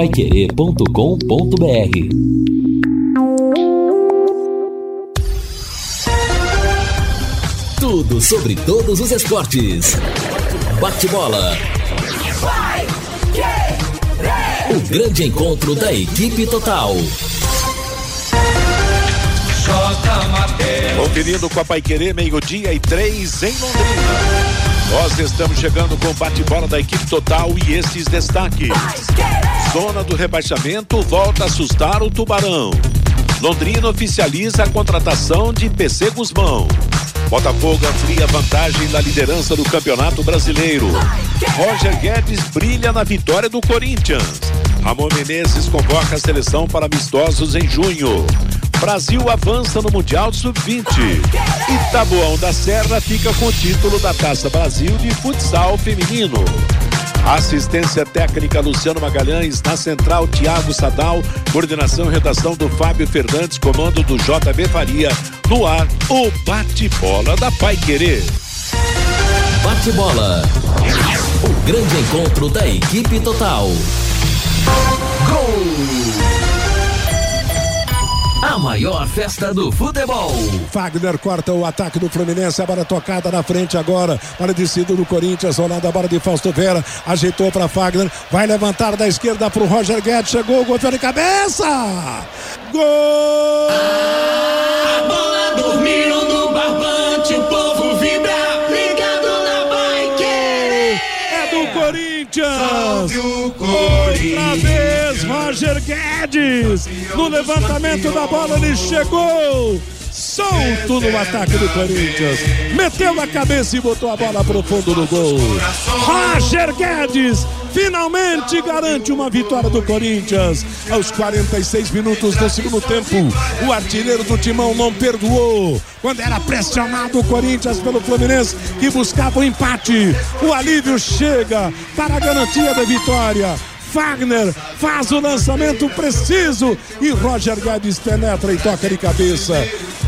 paiquerê.com.br Tudo sobre todos os esportes. Bate-bola. O grande encontro da equipe total. Conferindo com a Paiquerê, meio-dia e três em Londrina. Nós estamos chegando com o bate-bola da equipe total e esses destaques. Zona do rebaixamento volta a assustar o Tubarão. Londrina oficializa a contratação de PC Guzmão. Botafogo amplia vantagem na liderança do Campeonato Brasileiro. Roger Guedes brilha na vitória do Corinthians. Ramon Menezes convoca a seleção para amistosos em junho. Brasil avança no Mundial Sub-20. E Taboão da Serra fica com o título da Taça Brasil de futsal feminino. Assistência técnica Luciano Magalhães, na central Tiago Sadal, coordenação e redação do Fábio Fernandes, comando do JB Faria, no ar, o bate-bola da Pai Querer. Bate-bola. O grande encontro da equipe total. Gol! A maior festa do futebol. Fagner corta o ataque do Fluminense. A bola tocada na frente agora. Para descido do Corinthians. Rolando a bola de Fausto Vera. Ajeitou para Fagner. Vai levantar da esquerda para o Roger Guedes. Chegou o gol de cabeça. Gol! A bola dormiu no barbante. O povo vibra. Ligado na bike. É do Corinthians. Outra vez, Roger Guedes. No levantamento da bola, ele chegou. Solto no ataque do Corinthians. Meteu na cabeça e botou a bola pro fundo do gol. Roger Guedes finalmente garante uma vitória do Corinthians. Aos 46 minutos do segundo tempo, o artilheiro do timão não perdoou. Quando era pressionado o Corinthians pelo Fluminense, que buscava o empate. O alívio chega para a garantia da vitória. Fagner faz o lançamento preciso e Roger Guedes penetra e toca de cabeça.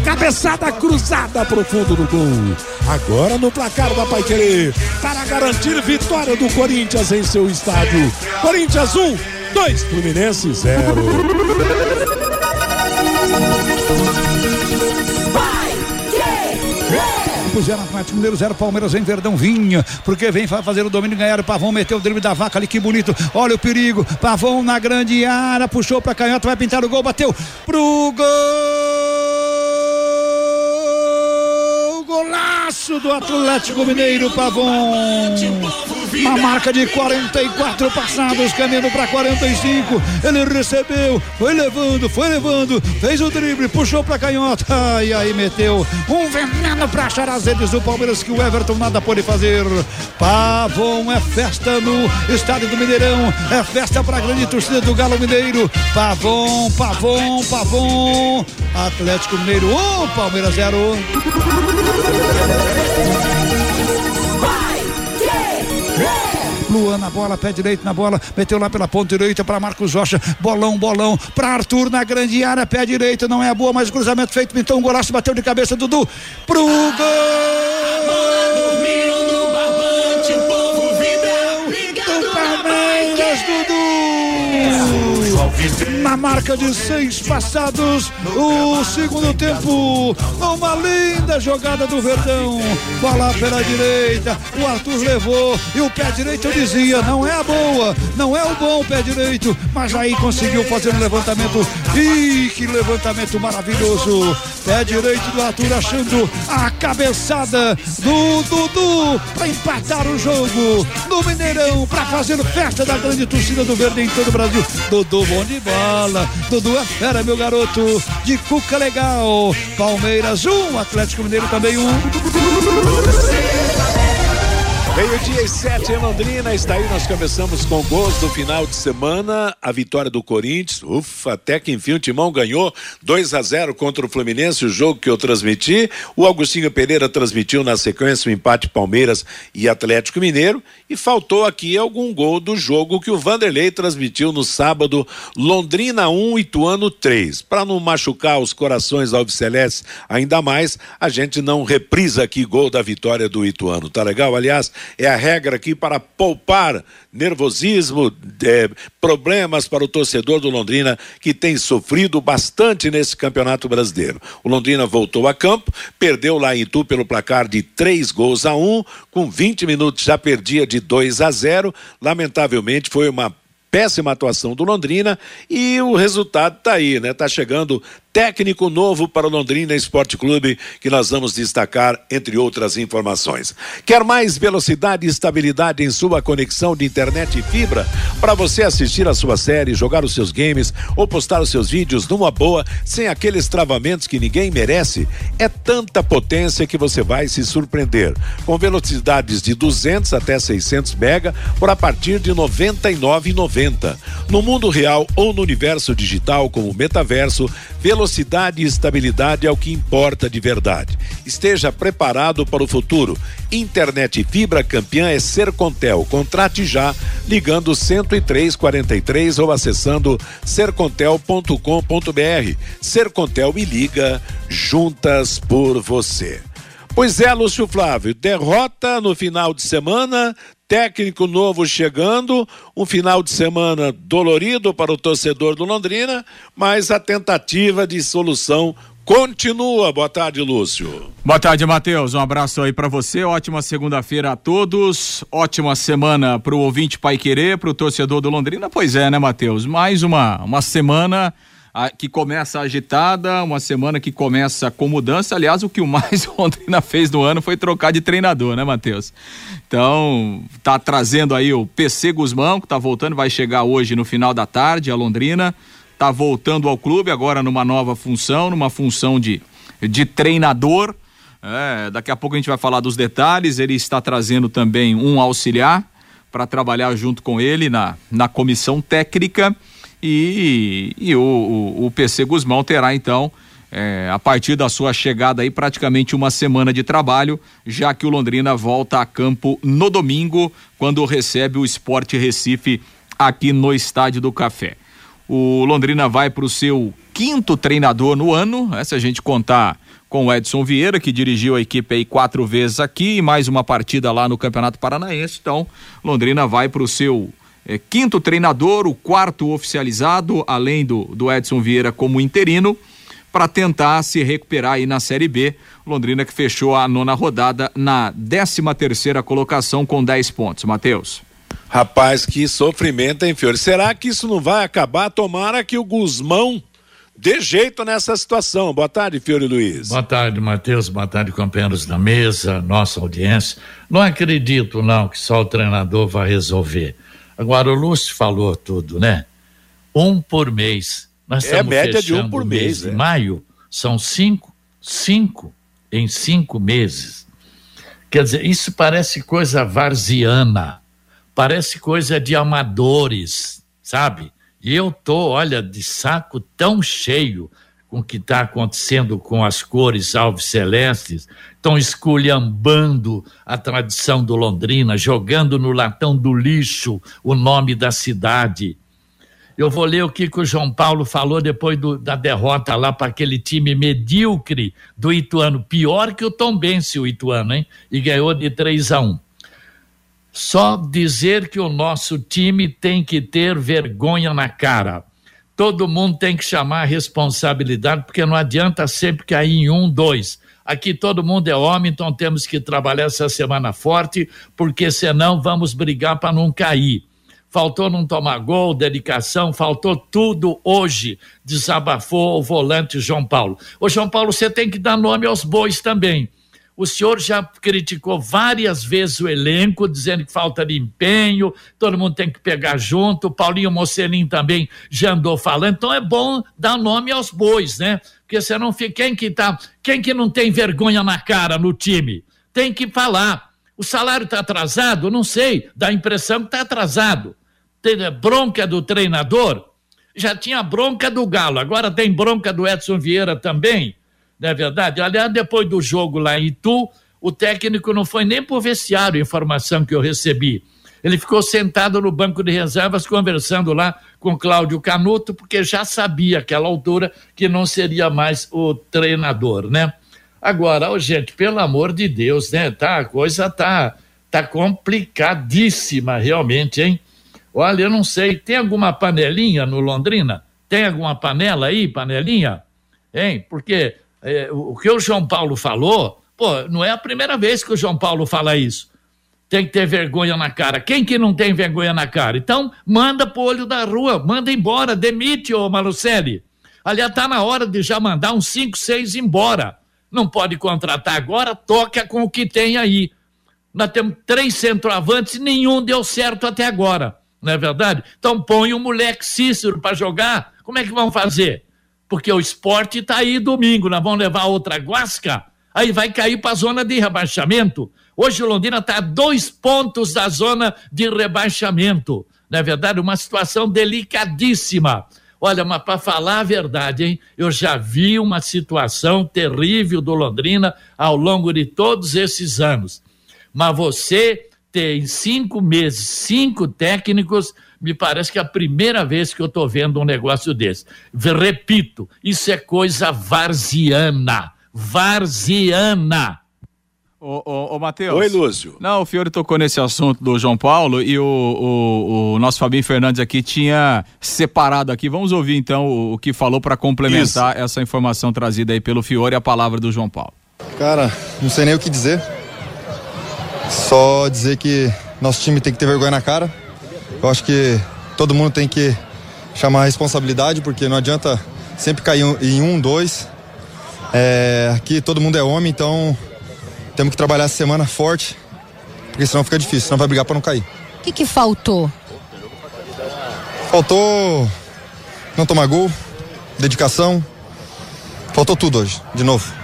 Cabeçada cruzada pro fundo do gol. Agora no placar da Paiquerê, para garantir vitória do Corinthians em seu estádio. Corinthians 1, 2, Fluminense 0. Campos 0, Atlético Mineiro 0, Palmeiras em Verdão vinha, porque vem fazer o domínio ganhar o Pavão, meteu o drible da vaca ali, que bonito, olha o perigo, Pavão na grande área, puxou pra canhota, vai pintar o gol, bateu pro gol, golaço do Atlético Mineiro, Pavão. Na marca de 44 passados, caminhando para 45. Ele recebeu, foi levando, foi levando, fez o drible, puxou para canhota. E aí meteu um veneno para achar as redes do Palmeiras que o Everton nada pode fazer. Pavon é festa no estádio do Mineirão, é festa para a grande torcida do Galo Mineiro. Pavon, Pavon, Pavon. Atlético Mineiro 1, um, Palmeiras 0. Luan na bola, pé direito na bola, meteu lá pela ponta direita para Marcos Rocha, bolão, bolão, para Arthur na grande área, pé direito, não é boa, mas cruzamento feito, pintou um golaço, bateu de cabeça, Dudu, pro gol! Na marca de seis passados, o segundo tempo, uma linda jogada do Verdão. Bola pela direita, o Arthur levou e o pé direito eu dizia, não é a boa, não é o bom pé direito, mas aí conseguiu fazer um levantamento. E que levantamento maravilhoso! Pé direito do Arthur achando a cabeçada do Dudu para empatar o jogo no Mineirão para fazer festa da grande torcida do Verde em todo o Brasil. Dudu bom de bola. Dudu é fera, meu garoto. De Cuca legal. Palmeiras 1, um, Atlético Mineiro também 1. Um. Meio-dia e sete em Londrina, está aí, nós começamos com gols do final de semana, a vitória do Corinthians, ufa, até que enfim o Timão ganhou 2 a 0 contra o Fluminense, o jogo que eu transmiti, o Augustinho Pereira transmitiu na sequência o empate Palmeiras e Atlético Mineiro, e faltou aqui algum gol do jogo que o Vanderlei transmitiu no sábado, Londrina 1, Ituano 3. Para não machucar os corações alvicelestes ainda mais, a gente não reprisa aqui gol da vitória do Ituano, tá legal? Aliás, é a regra aqui para poupar nervosismo, é, problemas para o torcedor do Londrina que tem sofrido bastante nesse campeonato brasileiro. O Londrina voltou a campo, perdeu lá em Itu pelo placar de três gols a um, com 20 minutos já perdia de 2 a 0. Lamentavelmente foi uma péssima atuação do Londrina e o resultado está aí, né? Tá chegando técnico novo para o Londrina Esporte Clube, que nós vamos destacar, entre outras informações. Quer mais velocidade e estabilidade em sua conexão de internet e fibra? Para você assistir a sua série, jogar os seus games ou postar os seus vídeos numa boa, sem aqueles travamentos que ninguém merece? É tanta potência que você vai se surpreender. Com velocidades de 200 até 600 mega por a partir de 99,90. No mundo real ou no universo digital como metaverso, velocidade velocidade e estabilidade é o que importa de verdade. Esteja preparado para o futuro. Internet fibra campeã é Sercontel. Contrate já ligando 10343 ou acessando sercontel.com.br. Sercontel e liga juntas por você. Pois é, Lúcio Flávio, derrota no final de semana, técnico novo chegando, um final de semana dolorido para o torcedor do Londrina, mas a tentativa de solução continua. Boa tarde, Lúcio. Boa tarde, Matheus. Um abraço aí para você. Ótima segunda-feira a todos. Ótima semana para o ouvinte Pai Querer, para o torcedor do Londrina. Pois é, né, Matheus? Mais uma, uma semana que começa agitada, uma semana que começa com mudança. Aliás, o que o mais Londrina fez no ano foi trocar de treinador, né, Matheus? Então, tá trazendo aí o PC Guzmão, que tá voltando, vai chegar hoje no final da tarde a Londrina. Tá voltando ao clube agora numa nova função, numa função de, de treinador. É, daqui a pouco a gente vai falar dos detalhes. Ele está trazendo também um auxiliar para trabalhar junto com ele na, na comissão técnica e, e o, o, o, PC Guzmão terá então, é, a partir da sua chegada aí, praticamente uma semana de trabalho, já que o Londrina volta a campo no domingo, quando recebe o Esporte Recife aqui no Estádio do Café. O Londrina vai para o seu quinto treinador no ano, né, se a gente contar com o Edson Vieira, que dirigiu a equipe aí quatro vezes aqui e mais uma partida lá no Campeonato Paranaense. Então, Londrina vai para o seu é, quinto treinador, o quarto oficializado, além do, do Edson Vieira como interino, para tentar se recuperar aí na Série B. Londrina que fechou a nona rodada na 13 terceira colocação com 10 pontos. Matheus. Rapaz, que sofrimento, hein, Fiore? Será que isso não vai acabar? Tomara que o Guzmão dê jeito nessa situação. Boa tarde, Fiore Luiz. Boa tarde, Matheus. Boa tarde, companheiros da mesa, nossa audiência. Não acredito, não, que só o treinador vai resolver. Agora, o Lúcio falou tudo, né? Um por mês. Nós é média de um por mês. mês é. maio, são cinco, cinco em cinco meses. Quer dizer, isso parece coisa varziana, parece coisa de amadores, sabe? E eu tô, olha, de saco tão cheio com o que está acontecendo com as cores alves celestes, estão esculhambando a tradição do Londrina, jogando no latão do lixo o nome da cidade. Eu vou ler o que, que o João Paulo falou depois do, da derrota lá para aquele time medíocre do Ituano, pior que o Tombense, o Ituano, hein? E ganhou de 3 a 1. Só dizer que o nosso time tem que ter vergonha na cara todo mundo tem que chamar a responsabilidade, porque não adianta sempre cair em um, dois. Aqui todo mundo é homem, então temos que trabalhar essa semana forte, porque senão vamos brigar para não cair. Faltou não tomar gol, dedicação, faltou tudo hoje. Desabafou o volante João Paulo. Ô, João Paulo, você tem que dar nome aos bois também. O senhor já criticou várias vezes o elenco, dizendo que falta de empenho, todo mundo tem que pegar junto. O Paulinho Mocelin também já andou falando. Então é bom dar nome aos bois, né? Porque você não fica. Quem que tá. Quem que não tem vergonha na cara no time? Tem que falar. O salário está atrasado? Não sei. Dá a impressão que está atrasado. Tem bronca do treinador? Já tinha bronca do Galo, agora tem bronca do Edson Vieira também não é verdade? Aliás, depois do jogo lá em Itu, o técnico não foi nem pro vestiário, informação que eu recebi. Ele ficou sentado no banco de reservas conversando lá com Cláudio Canuto, porque já sabia aquela altura que não seria mais o treinador, né? Agora, oh, gente, pelo amor de Deus, né? Tá, a coisa tá tá complicadíssima realmente, hein? Olha, eu não sei, tem alguma panelinha no Londrina? Tem alguma panela aí, panelinha? Hein? Porque é, o que o João Paulo falou, pô, não é a primeira vez que o João Paulo fala isso. Tem que ter vergonha na cara. Quem que não tem vergonha na cara? Então, manda pro olho da rua, manda embora, demite, ô Malucelli. Aliás, tá na hora de já mandar uns 5, 6 embora. Não pode contratar agora, toca com o que tem aí. Nós temos três centroavantes, nenhum deu certo até agora, não é verdade? Então põe o moleque Cícero para jogar, como é que vão fazer? Porque o esporte está aí domingo, nós vamos levar outra guasca, aí vai cair para a zona de rebaixamento. Hoje o Londrina está a dois pontos da zona de rebaixamento, não é verdade? Uma situação delicadíssima. Olha, mas para falar a verdade, hein? Eu já vi uma situação terrível do Londrina ao longo de todos esses anos. Mas você tem cinco meses, cinco técnicos, me parece que é a primeira vez que eu estou vendo um negócio desse. Repito, isso é coisa varziana. Varziana. Ô, ô, ô Matheus. Oi, Lúcio. Não, o Fiore tocou nesse assunto do João Paulo e o, o, o nosso Fabinho Fernandes aqui tinha separado aqui. Vamos ouvir então o, o que falou para complementar Isso. essa informação trazida aí pelo Fiore e a palavra do João Paulo. Cara, não sei nem o que dizer. Só dizer que nosso time tem que ter vergonha na cara. Eu acho que todo mundo tem que chamar a responsabilidade, porque não adianta sempre cair em um, dois. É, aqui todo mundo é homem, então temos que trabalhar essa semana forte, porque senão fica difícil, senão vai brigar para não cair. O que, que faltou? Faltou não tomar gol, dedicação. Faltou tudo hoje, de novo.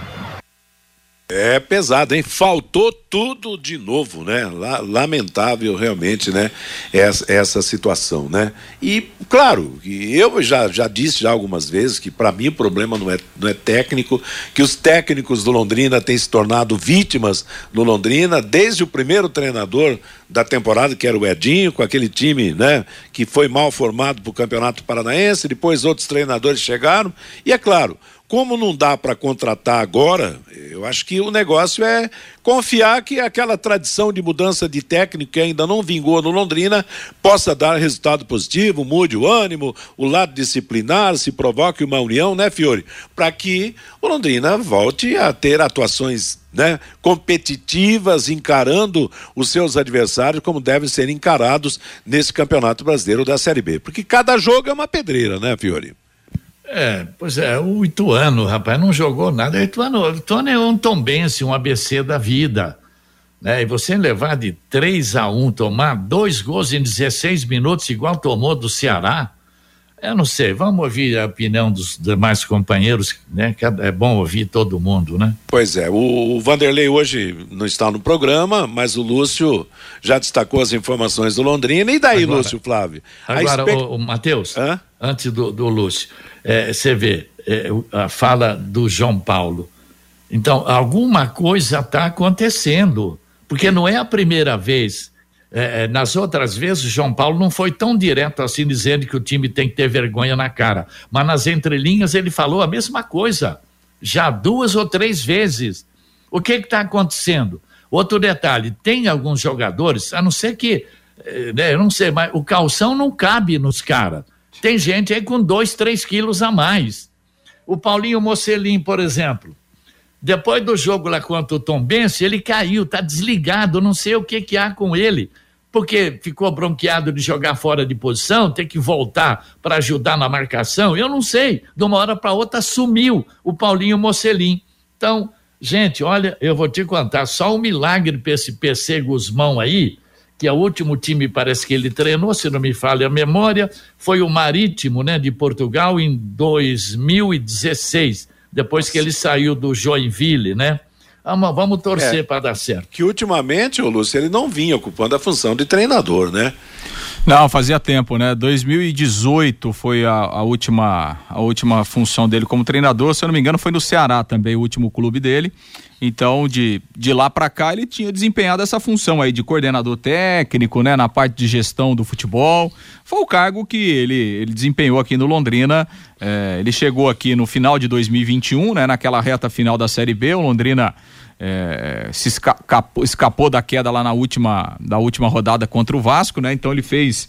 É pesado, hein? Faltou tudo de novo, né? Lamentável realmente, né? Essa, essa situação, né? E, claro, eu já, já disse já algumas vezes que para mim o problema não é, não é técnico, que os técnicos do Londrina têm se tornado vítimas no Londrina, desde o primeiro treinador da temporada, que era o Edinho, com aquele time, né? Que foi mal formado para o Campeonato Paranaense, depois outros treinadores chegaram, e é claro, como não dá para contratar agora, eu acho que o negócio é confiar que aquela tradição de mudança de técnico que ainda não vingou no Londrina possa dar resultado positivo, mude o ânimo, o lado disciplinar, se provoque uma união, né, Fiore? Para que o Londrina volte a ter atuações né, competitivas, encarando os seus adversários como devem ser encarados nesse Campeonato Brasileiro da Série B. Porque cada jogo é uma pedreira, né, Fiore? É, pois é, o Ituano, rapaz, não jogou nada. O Ituano, o Ituano é um tombense, um ABC da vida. Né? E você levar de 3 a 1, tomar dois gols em 16 minutos, igual tomou do Ceará, eu não sei, vamos ouvir a opinião dos demais companheiros, né? Que é bom ouvir todo mundo, né? Pois é, o, o Vanderlei hoje não está no programa, mas o Lúcio já destacou as informações do Londrina. E daí, agora, Lúcio Flávio? Agora, expect... o, o Matheus, antes do, do Lúcio, é, você vê é, a fala do João Paulo. Então, alguma coisa está acontecendo, porque não é a primeira vez é, é, nas outras vezes, João Paulo não foi tão direto assim, dizendo que o time tem que ter vergonha na cara. Mas nas entrelinhas ele falou a mesma coisa, já duas ou três vezes. O que está acontecendo? Outro detalhe: tem alguns jogadores, a não ser que, é, né, eu não sei, mas o calção não cabe nos caras. Tem gente aí com dois, três quilos a mais. O Paulinho Mocelin, por exemplo, depois do jogo lá contra o Tom Bense, ele caiu, tá desligado, não sei o que que há com ele, porque ficou bronqueado de jogar fora de posição, ter que voltar para ajudar na marcação, eu não sei. De uma hora para outra sumiu o Paulinho Mocelin. Então, gente, olha, eu vou te contar, só um milagre para esse PC Guzmão aí, que é o último time, parece que ele treinou, se não me falha a memória, foi o Marítimo, né, de Portugal em 2016 depois que ele saiu do Joinville, né? Vamos, vamos torcer é, para dar certo. Que ultimamente, o Lúcio, ele não vinha ocupando a função de treinador, né? Não, fazia tempo, né? 2018 foi a, a, última a última função dele como treinador, se eu não me engano, foi no Ceará também, o último clube dele. Então, de, de lá para cá, ele tinha desempenhado essa função aí de coordenador técnico, né, na parte de gestão do futebol. Foi o cargo que ele, ele desempenhou aqui no Londrina. É, ele chegou aqui no final de 2021, né, naquela reta final da Série B. O Londrina é, se escapou, escapou da queda lá na última, da última rodada contra o Vasco, né? Então ele fez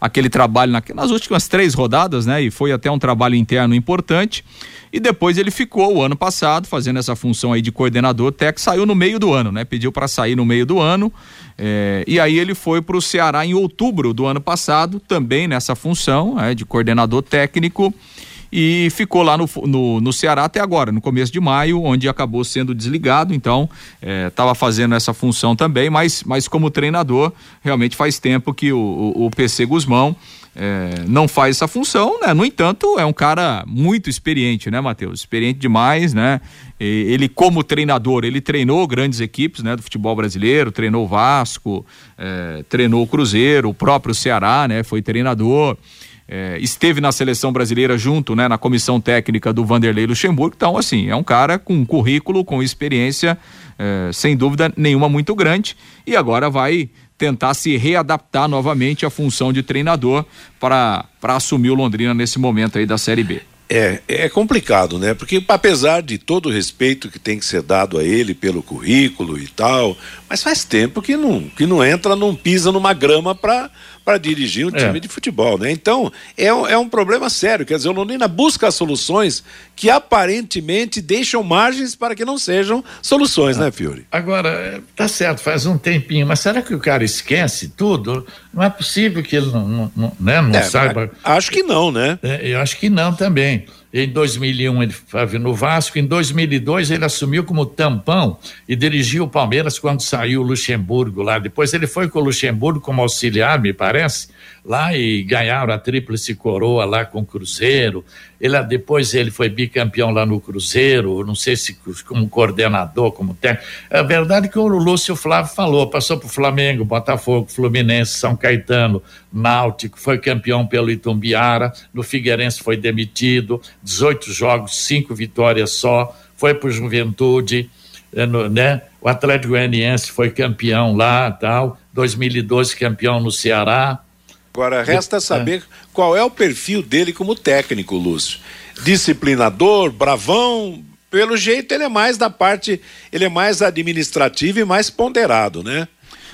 aquele trabalho na, nas últimas três rodadas, né? E foi até um trabalho interno importante. E depois ele ficou o ano passado fazendo essa função aí de coordenador técnico, saiu no meio do ano, né? Pediu para sair no meio do ano. É, e aí ele foi para o Ceará em outubro do ano passado, também nessa função é, de coordenador técnico e ficou lá no, no, no, Ceará até agora, no começo de maio, onde acabou sendo desligado. Então, estava é, fazendo essa função também, mas, mas como treinador, realmente faz tempo que o, o, o PC Guzmão é, não faz essa função, né? No entanto, é um cara muito experiente, né, Matheus? Experiente demais, né? E ele, como treinador, ele treinou grandes equipes, né, do futebol brasileiro, treinou o Vasco, é, treinou o Cruzeiro, o próprio Ceará, né? Foi treinador. É, esteve na seleção brasileira junto, né, na comissão técnica do Vanderlei Luxemburgo. Então, assim, é um cara com currículo, com experiência, é, sem dúvida nenhuma, muito grande. E agora vai tentar se readaptar novamente à função de treinador para assumir o Londrina nesse momento aí da Série B. É, é complicado, né? Porque apesar de todo o respeito que tem que ser dado a ele pelo currículo e tal, mas faz tempo que não, que não entra, não pisa numa grama para para dirigir um time é. de futebol, né? Então, é, é um problema sério, quer dizer, o Londrina busca soluções que aparentemente deixam margens para que não sejam soluções, né, Fiore? Agora, tá certo, faz um tempinho, mas será que o cara esquece tudo? Não é possível que ele não, não, não, né, não é, saiba. Acho que não, né? É, eu acho que não também. Em 2001 ele estava no Vasco, em 2002 ele assumiu como tampão e dirigiu o Palmeiras quando saiu o Luxemburgo lá. Depois ele foi com o Luxemburgo como auxiliar, me parece, lá e ganharam a tríplice coroa lá com o Cruzeiro. Ele, depois ele foi bicampeão lá no Cruzeiro, não sei se como coordenador, como técnico. É verdade que o Lúcio Flávio falou, passou para o Flamengo, Botafogo, Fluminense, São Caetano, Náutico, foi campeão pelo Itumbiara, no Figueirense foi demitido, 18 jogos, 5 vitórias só, foi para Juventude, é, né? O Atlético Goianiense foi campeão lá, tal, 2012 campeão no Ceará, Agora, resta saber qual é o perfil dele como técnico, Lúcio. Disciplinador, bravão, pelo jeito ele é mais da parte, ele é mais administrativo e mais ponderado, né?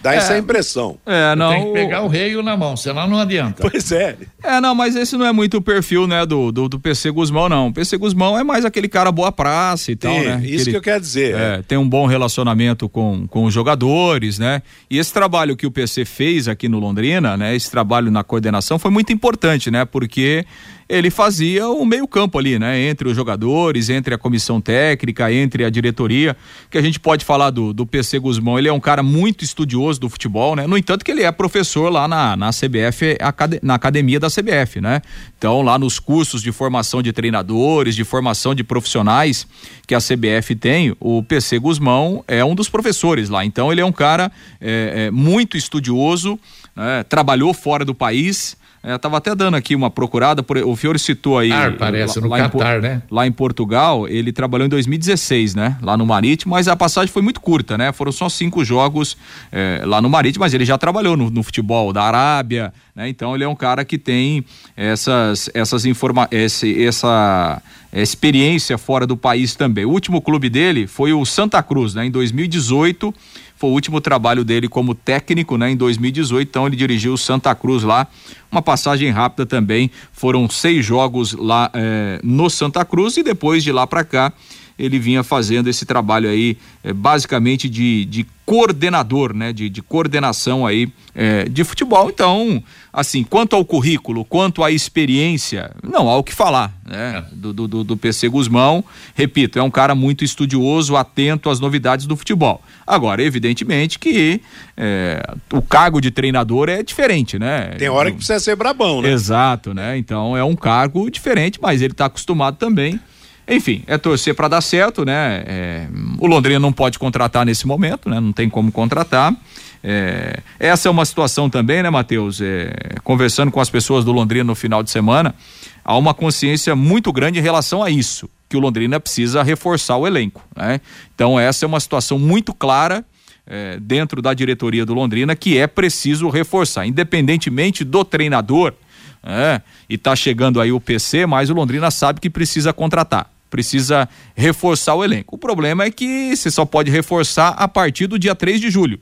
Dá é, essa impressão. É, não. Tem que pegar o rei na mão, senão não adianta. Pois é. É, não, mas esse não é muito o perfil, né, do, do, do PC Guzmão, não. O PC Guzmão é mais aquele cara boa praça e tal, né? Isso que eu quero dizer. É, é, tem um bom relacionamento com, com os jogadores, né? E esse trabalho que o PC fez aqui no Londrina, né? Esse trabalho na coordenação foi muito importante, né? Porque ele fazia o meio-campo ali, né? Entre os jogadores, entre a comissão técnica, entre a diretoria. Que a gente pode falar do, do PC Guzmão. Ele é um cara muito estudioso do futebol, né? No entanto, que ele é professor lá na, na CBF, na academia da CBF, né? Então, lá nos cursos de formação de treinadores, de formação de profissionais que a CBF tem, o PC Guzmão é um dos professores lá. Então, ele é um cara é, é, muito estudioso, né? trabalhou fora do país é, tava até dando aqui uma procurada, por, o Fiore citou aí. Ah, parece, lá, no lá Catar, em, né? Lá em Portugal, ele trabalhou em 2016, né? Lá no Marítimo, mas a passagem foi muito curta, né? Foram só cinco jogos é, lá no Marítimo, mas ele já trabalhou no, no futebol da Arábia, né? Então ele é um cara que tem essas, essas informa esse, essa experiência fora do país também. O último clube dele foi o Santa Cruz, né? Em 2018 foi o último trabalho dele como técnico, né? Em 2018, então ele dirigiu o Santa Cruz lá. Uma passagem rápida também. Foram seis jogos lá eh, no Santa Cruz e depois de lá para cá ele vinha fazendo esse trabalho aí, é, basicamente de, de coordenador, né? De, de coordenação aí é, de futebol. Então, assim, quanto ao currículo, quanto à experiência, não há o que falar, né? É. Do, do, do PC Guzmão, repito, é um cara muito estudioso, atento às novidades do futebol. Agora, evidentemente que é, o cargo de treinador é diferente, né? Tem hora que precisa ser brabão, né? Exato, né? Então é um cargo diferente, mas ele está acostumado também enfim, é torcer para dar certo, né? É, o Londrina não pode contratar nesse momento, né? Não tem como contratar. É, essa é uma situação também, né, Matheus? É, conversando com as pessoas do Londrina no final de semana, há uma consciência muito grande em relação a isso, que o Londrina precisa reforçar o elenco, né? Então essa é uma situação muito clara é, dentro da diretoria do Londrina que é preciso reforçar, independentemente do treinador. É, e tá chegando aí o PC, mas o Londrina sabe que precisa contratar precisa reforçar o elenco. O problema é que você só pode reforçar a partir do dia 3 de julho.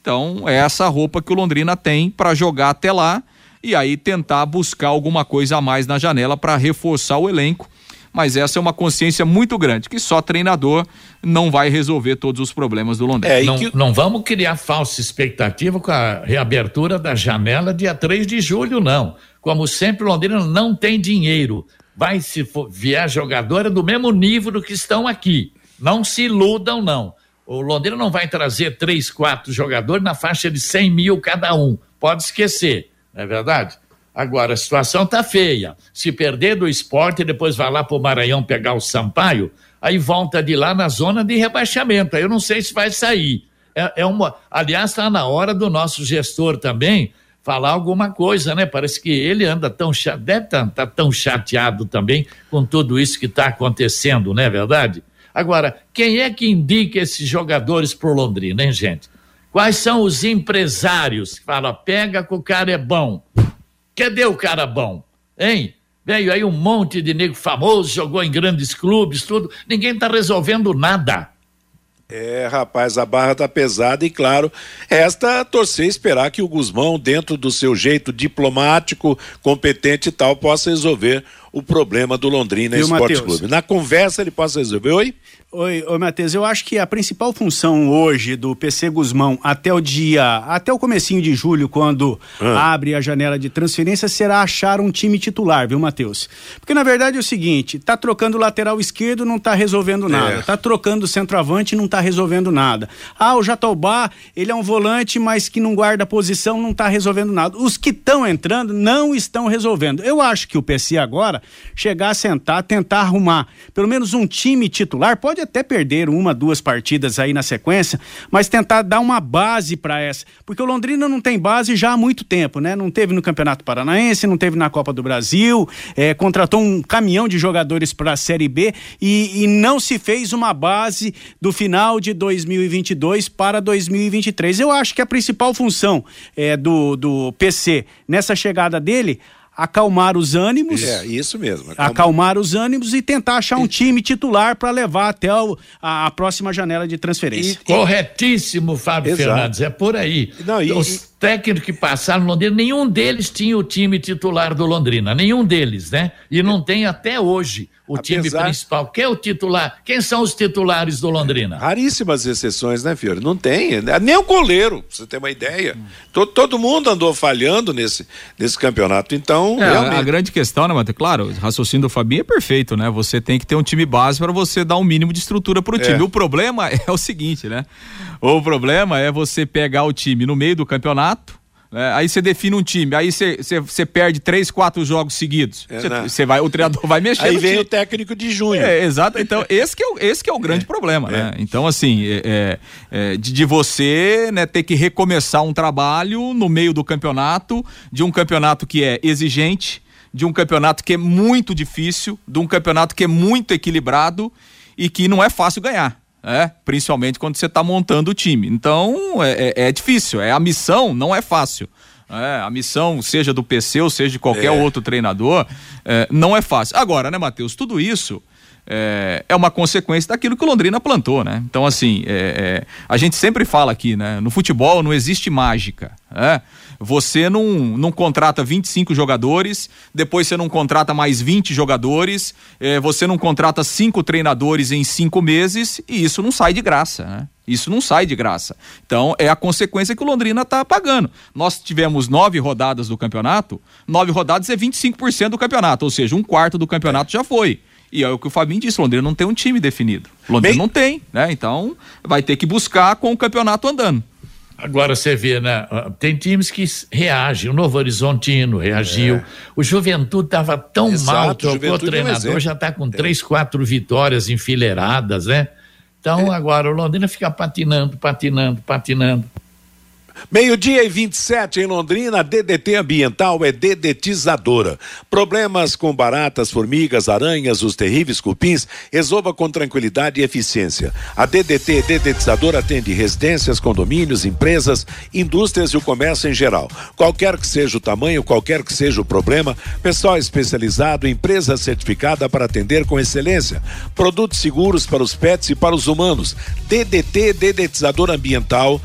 Então, é essa roupa que o Londrina tem para jogar até lá e aí tentar buscar alguma coisa a mais na janela para reforçar o elenco. Mas essa é uma consciência muito grande, que só treinador não vai resolver todos os problemas do Londrina. É, não, que... não vamos criar falsa expectativa com a reabertura da janela dia 3 de julho, não. Como sempre, o Londrina não tem dinheiro. Vai se for, vier jogador é do mesmo nível do que estão aqui. Não se iludam, não. O Londrina não vai trazer três, quatro jogadores na faixa de 100 mil cada um. Pode esquecer, não é verdade? Agora, a situação tá feia. Se perder do esporte, depois vai lá pro Maranhão pegar o Sampaio, aí volta de lá na zona de rebaixamento. Aí eu não sei se vai sair. É, é uma. Aliás, está na hora do nosso gestor também falar alguma coisa, né? Parece que ele anda tão chateado, deve estar tá, tá tão chateado também com tudo isso que está acontecendo, não é verdade? Agora, quem é que indica esses jogadores pro Londrina, hein, gente? Quais são os empresários que falam, pega que o cara é bom? Cadê o cara bom? Hein? Veio aí um monte de nego famoso, jogou em grandes clubes, tudo. Ninguém está resolvendo nada. É, rapaz, a barra tá pesada e, claro, esta torcer esperar que o Guzmão, dentro do seu jeito diplomático, competente e tal, possa resolver o problema do Londrina Esporte Clube. Na conversa ele possa resolver. Oi? Oi, oi Matheus, eu acho que a principal função hoje do PC Guzmão até o dia, até o comecinho de julho, quando ah. abre a janela de transferência, será achar um time titular, viu, Matheus? Porque na verdade é o seguinte, tá trocando lateral esquerdo, não tá resolvendo nada. É. Tá trocando centroavante, não tá resolvendo nada. Ah, o Jatobá, ele é um volante, mas que não guarda posição, não tá resolvendo nada. Os que estão entrando não estão resolvendo. Eu acho que o PC agora chegar a sentar, tentar arrumar pelo menos um time titular, pode até perder uma, duas partidas aí na sequência, mas tentar dar uma base para essa, porque o Londrina não tem base já há muito tempo, né? Não teve no Campeonato Paranaense, não teve na Copa do Brasil, é, contratou um caminhão de jogadores para a Série B e, e não se fez uma base do final de 2022 para 2023. Eu acho que a principal função é, do, do PC nessa chegada dele acalmar os ânimos. É, isso mesmo. Acalmar, acalmar os ânimos e tentar achar um time titular para levar até o, a, a, próxima janela de transferência. E, Corretíssimo, Fábio Exato. Fernandes, é por aí. Não, e, Os técnicos que passaram no Londrina, nenhum deles tinha o time titular do Londrina, nenhum deles, né? E não tem até hoje o Apesar... time principal. Quem é o titular? Quem são os titulares do Londrina? Raríssimas exceções, né, Fiore? Não tem, né? nem o goleiro, pra você ter uma ideia. Hum. Todo, todo mundo andou falhando nesse, nesse campeonato, então... É, realmente... A grande questão, né, Matheus? Claro, o raciocínio do Fabinho é perfeito, né? Você tem que ter um time base para você dar um mínimo de estrutura pro time. É. O problema é o seguinte, né? O problema é você pegar o time no meio do campeonato, é, aí você define um time, aí você perde três, quatro jogos seguidos. Você é, vai, o treinador vai mexer. Aí vem time. o técnico de junho. É, exato. Então, esse que é o, esse que é o grande é, problema, né? É. Então, assim, é, é, de, de, você né, ter que recomeçar um trabalho no meio do campeonato, de um campeonato que é exigente, de um campeonato que é muito difícil, de um campeonato que é muito equilibrado e que não é fácil ganhar é, principalmente quando você está montando o time. Então é, é, é, difícil, é a missão não é fácil. É, a missão, seja do PC ou seja de qualquer é. outro treinador, é, não é fácil. Agora, né, Matheus, tudo isso é, é, uma consequência daquilo que o Londrina plantou, né? Então, assim, é, é, a gente sempre fala aqui, né? No futebol não existe mágica, né? Você não, não contrata 25 jogadores, depois você não contrata mais 20 jogadores, é, você não contrata cinco treinadores em cinco meses e isso não sai de graça, né? Isso não sai de graça. Então, é a consequência que o Londrina está pagando. Nós tivemos nove rodadas do campeonato, nove rodadas é 25% do campeonato, ou seja, um quarto do campeonato já foi. E é o que o Fabinho disse, Londrina não tem um time definido. Londrina Bem... não tem, né? Então, vai ter que buscar com o campeonato andando. Agora você vê, né? Tem times que reagem. O Novo Horizontino reagiu. É. O Juventude estava tão Exato, mal, trocou o treinador, é já está com é. três, quatro vitórias enfileiradas, né? Então é. agora o Londrina fica patinando, patinando, patinando. Meio-dia e 27 em Londrina, DDT Ambiental é dedetizadora. Problemas com baratas, formigas, aranhas, os terríveis cupins, resolva com tranquilidade e eficiência. A DDT Dedetizadora atende residências, condomínios, empresas, indústrias e o comércio em geral. Qualquer que seja o tamanho, qualquer que seja o problema, pessoal especializado, empresa certificada para atender com excelência. Produtos seguros para os pets e para os humanos. DDT Dedetizador Ambiental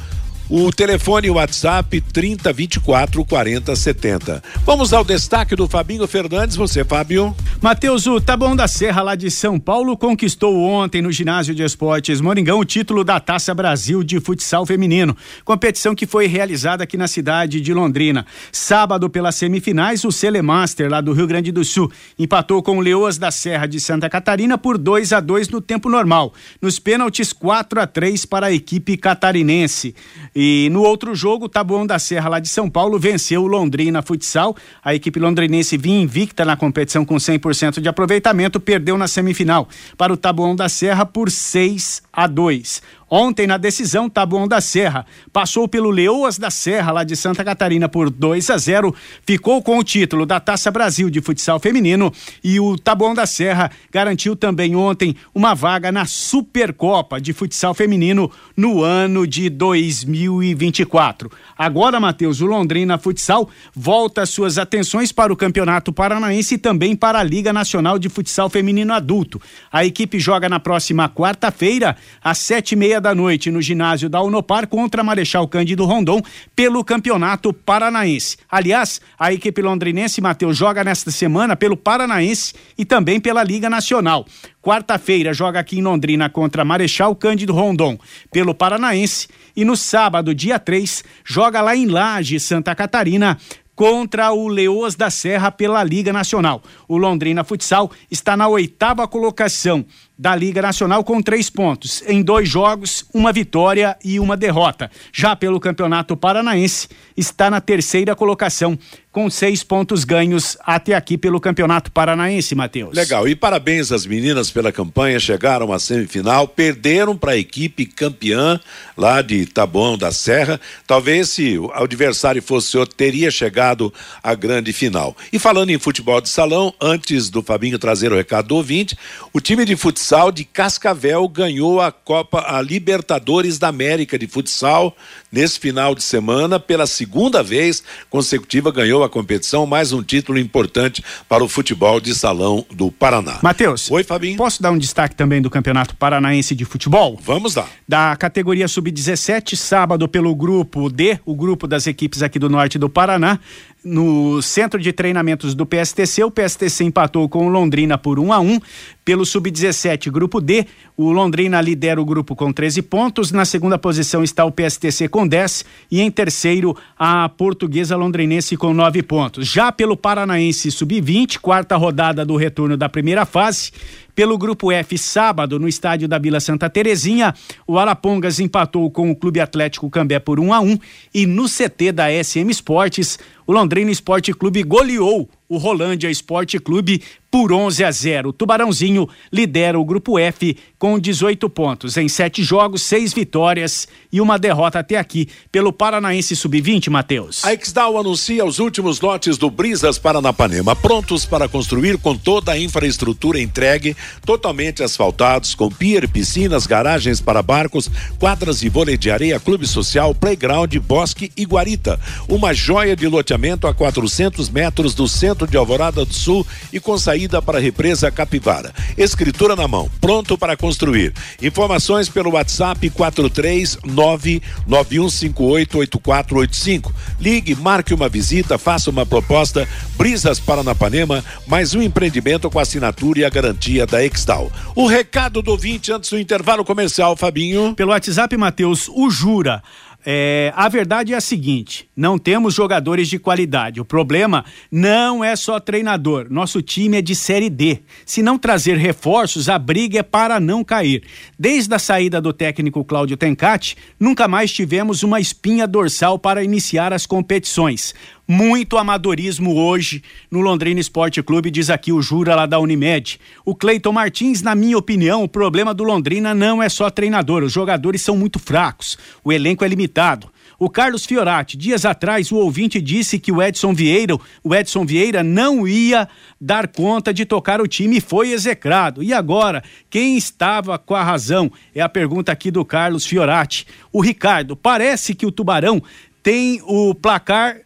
o telefone WhatsApp 30 24 40 70. Vamos ao destaque do Fabinho Fernandes, você, Fábio. Matheus, o Taboão da Serra, lá de São Paulo, conquistou ontem no ginásio de esportes Moringão o título da Taça Brasil de futsal feminino. Competição que foi realizada aqui na cidade de Londrina. Sábado, pelas semifinais, o Celemaster, lá do Rio Grande do Sul, empatou com o Leoas da Serra de Santa Catarina por 2 a 2 no tempo normal. Nos pênaltis, 4 a 3 para a equipe catarinense. E no outro jogo, o Taboão da Serra, lá de São Paulo, venceu o Londrina Futsal. A equipe londrinense vinha invicta na competição com 100% de aproveitamento, perdeu na semifinal para o Taboão da Serra por 6 a 2. Ontem, na decisão, Taboão da Serra passou pelo Leoas da Serra, lá de Santa Catarina, por 2 a 0, ficou com o título da Taça Brasil de futsal feminino e o Taboão da Serra garantiu também ontem uma vaga na Supercopa de futsal feminino no ano de 2024. Agora, Matheus, o Londrina Futsal volta suas atenções para o Campeonato Paranaense e também para a Liga Nacional de Futsal Feminino Adulto. A equipe joga na próxima quarta-feira, às sete e meia da noite, no ginásio da Unopar contra Marechal Cândido Rondon pelo Campeonato Paranaense. Aliás, a equipe londrinense, Matheus, joga nesta semana pelo Paranaense e também pela Liga Nacional. Quarta-feira joga aqui em Londrina contra Marechal Cândido Rondon pelo Paranaense e no sábado, dia 3, joga lá em Laje, Santa Catarina, contra o Leoas da Serra pela Liga Nacional. O Londrina Futsal está na oitava colocação da Liga Nacional com três pontos. Em dois jogos, uma vitória e uma derrota. Já pelo Campeonato Paranaense, está na terceira colocação, com seis pontos ganhos até aqui pelo Campeonato Paranaense, Matheus. Legal. E parabéns às meninas pela campanha. Chegaram à semifinal, perderam para a equipe campeã lá de Taboão da Serra. Talvez se o adversário fosse outro, teria chegado à grande final. E falando em futebol de salão, antes do Fabinho trazer o recado do ouvinte, o time de futsal de Cascavel ganhou a Copa, a Libertadores da América de futsal nesse final de semana pela segunda vez consecutiva ganhou a competição, mais um título importante para o futebol de salão do Paraná. Matheus. Oi, Fabinho. Posso dar um destaque também do Campeonato Paranaense de Futebol? Vamos lá. Da categoria sub-17, sábado pelo grupo D, o grupo das equipes aqui do norte do Paraná, no centro de treinamentos do PSTC, o PSTC empatou com o Londrina por 1 a 1. Pelo sub-17, grupo D, o Londrina lidera o grupo com 13 pontos. Na segunda posição está o PSTC com 10 e em terceiro a Portuguesa Londrinense com 9 pontos. Já pelo Paranaense sub-20, quarta rodada do retorno da primeira fase, pelo grupo F, sábado, no estádio da Vila Santa Terezinha, o Arapongas empatou com o Clube Atlético Cambé por 1 a 1 e no CT da SM Esportes, o Londrina Esporte Clube goleou o Rolândia Esporte Clube por 11 a 0. O Tubarãozinho lidera o grupo F com 18 pontos. Em sete jogos, seis vitórias e uma derrota até aqui pelo Paranaense Sub-20, Matheus. A Exdal anuncia os últimos lotes do Brisas Paranapanema, prontos para construir com toda a infraestrutura entregue, totalmente asfaltados, com pier, piscinas, garagens para barcos, quadras de vôlei de areia, clube social, playground, bosque e guarita. Uma joia de loteamento a 400 metros do centro de Alvorada do Sul e com saída para a represa Capivara. Escritura na mão, pronto para construir. Informações pelo WhatsApp 43991588485. Ligue, marque uma visita, faça uma proposta. Brisas Paranapanema, mais um empreendimento com assinatura e a garantia da Extal. O recado do ouvinte antes do intervalo comercial, Fabinho. Pelo WhatsApp, Matheus, o Jura. É, a verdade é a seguinte: não temos jogadores de qualidade. O problema não é só treinador. Nosso time é de Série D. Se não trazer reforços, a briga é para não cair. Desde a saída do técnico Cláudio Tencati, nunca mais tivemos uma espinha dorsal para iniciar as competições muito amadorismo hoje no Londrina Esporte Clube, diz aqui o Jura lá da Unimed. O Cleiton Martins, na minha opinião, o problema do Londrina não é só treinador, os jogadores são muito fracos, o elenco é limitado. O Carlos Fiorati, dias atrás o ouvinte disse que o Edson Vieira, o Edson Vieira não ia dar conta de tocar o time e foi execrado. E agora, quem estava com a razão? É a pergunta aqui do Carlos Fiorati. O Ricardo, parece que o Tubarão tem o placar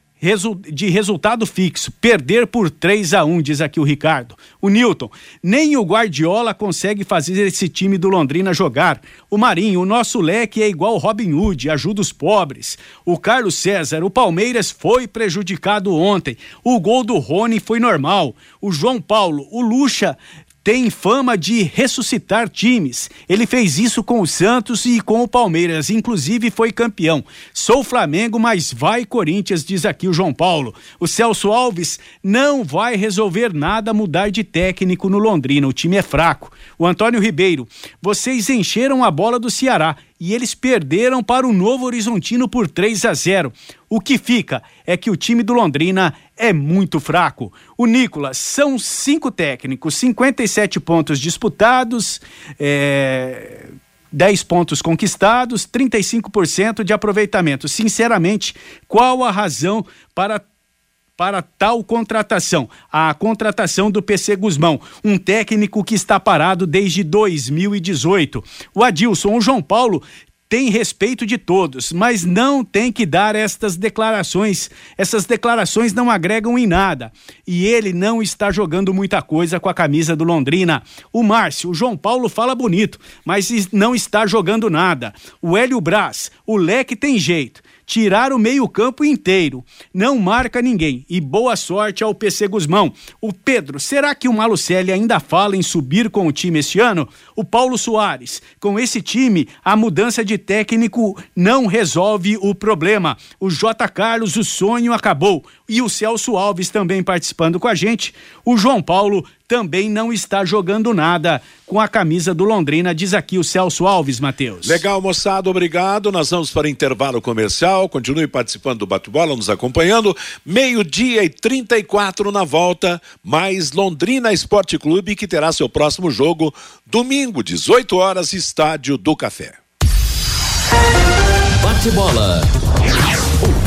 de resultado fixo, perder por 3 a 1 diz aqui o Ricardo. O Newton, nem o Guardiola consegue fazer esse time do Londrina jogar. O Marinho, o nosso leque é igual Robin Hood, ajuda os pobres. O Carlos César, o Palmeiras foi prejudicado ontem. O gol do Rony foi normal. O João Paulo, o Lucha tem fama de ressuscitar times. Ele fez isso com o Santos e com o Palmeiras, inclusive foi campeão. Sou Flamengo, mas vai Corinthians, diz aqui o João Paulo. O Celso Alves não vai resolver nada mudar de técnico no Londrina, o time é fraco. O Antônio Ribeiro, vocês encheram a bola do Ceará e eles perderam para o Novo Horizontino por 3 a 0. O que fica é que o time do Londrina é muito fraco. O Nicolas, são cinco técnicos, 57 pontos disputados, é, 10 pontos conquistados, 35% de aproveitamento. Sinceramente, qual a razão para para tal contratação, a contratação do PC Guzmão, um técnico que está parado desde 2018. O Adilson, o João Paulo tem respeito de todos, mas não tem que dar estas declarações. Essas declarações não agregam em nada. E ele não está jogando muita coisa com a camisa do Londrina. O Márcio, o João Paulo fala bonito, mas não está jogando nada. O Hélio Braz, o leque tem jeito tirar o meio-campo inteiro. Não marca ninguém. E boa sorte ao PC Guzmão. O Pedro, será que o Malucelli ainda fala em subir com o time este ano? O Paulo Soares, com esse time, a mudança de técnico não resolve o problema. O J. Carlos, o sonho acabou. E o Celso Alves também participando com a gente. O João Paulo também não está jogando nada com a camisa do Londrina, diz aqui o Celso Alves, Matheus. Legal, moçada, obrigado. Nós vamos para intervalo comercial. Continue participando do bate-bola, nos acompanhando. Meio-dia e 34 na volta, mais Londrina Esporte Clube, que terá seu próximo jogo domingo, 18 horas, Estádio do Café. Bate-bola.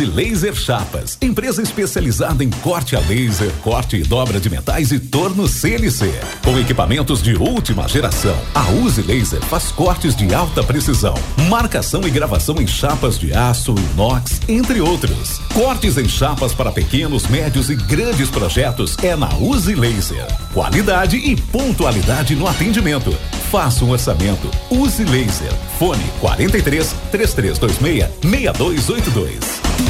Use Laser Chapas, empresa especializada em corte a laser, corte e dobra de metais e torno CNC. Com equipamentos de última geração, a Use Laser faz cortes de alta precisão, marcação e gravação em chapas de aço, inox, entre outros. Cortes em chapas para pequenos, médios e grandes projetos é na Use Laser. Qualidade e pontualidade no atendimento. Faça um orçamento. Use Laser. Fone 43 3326 6282.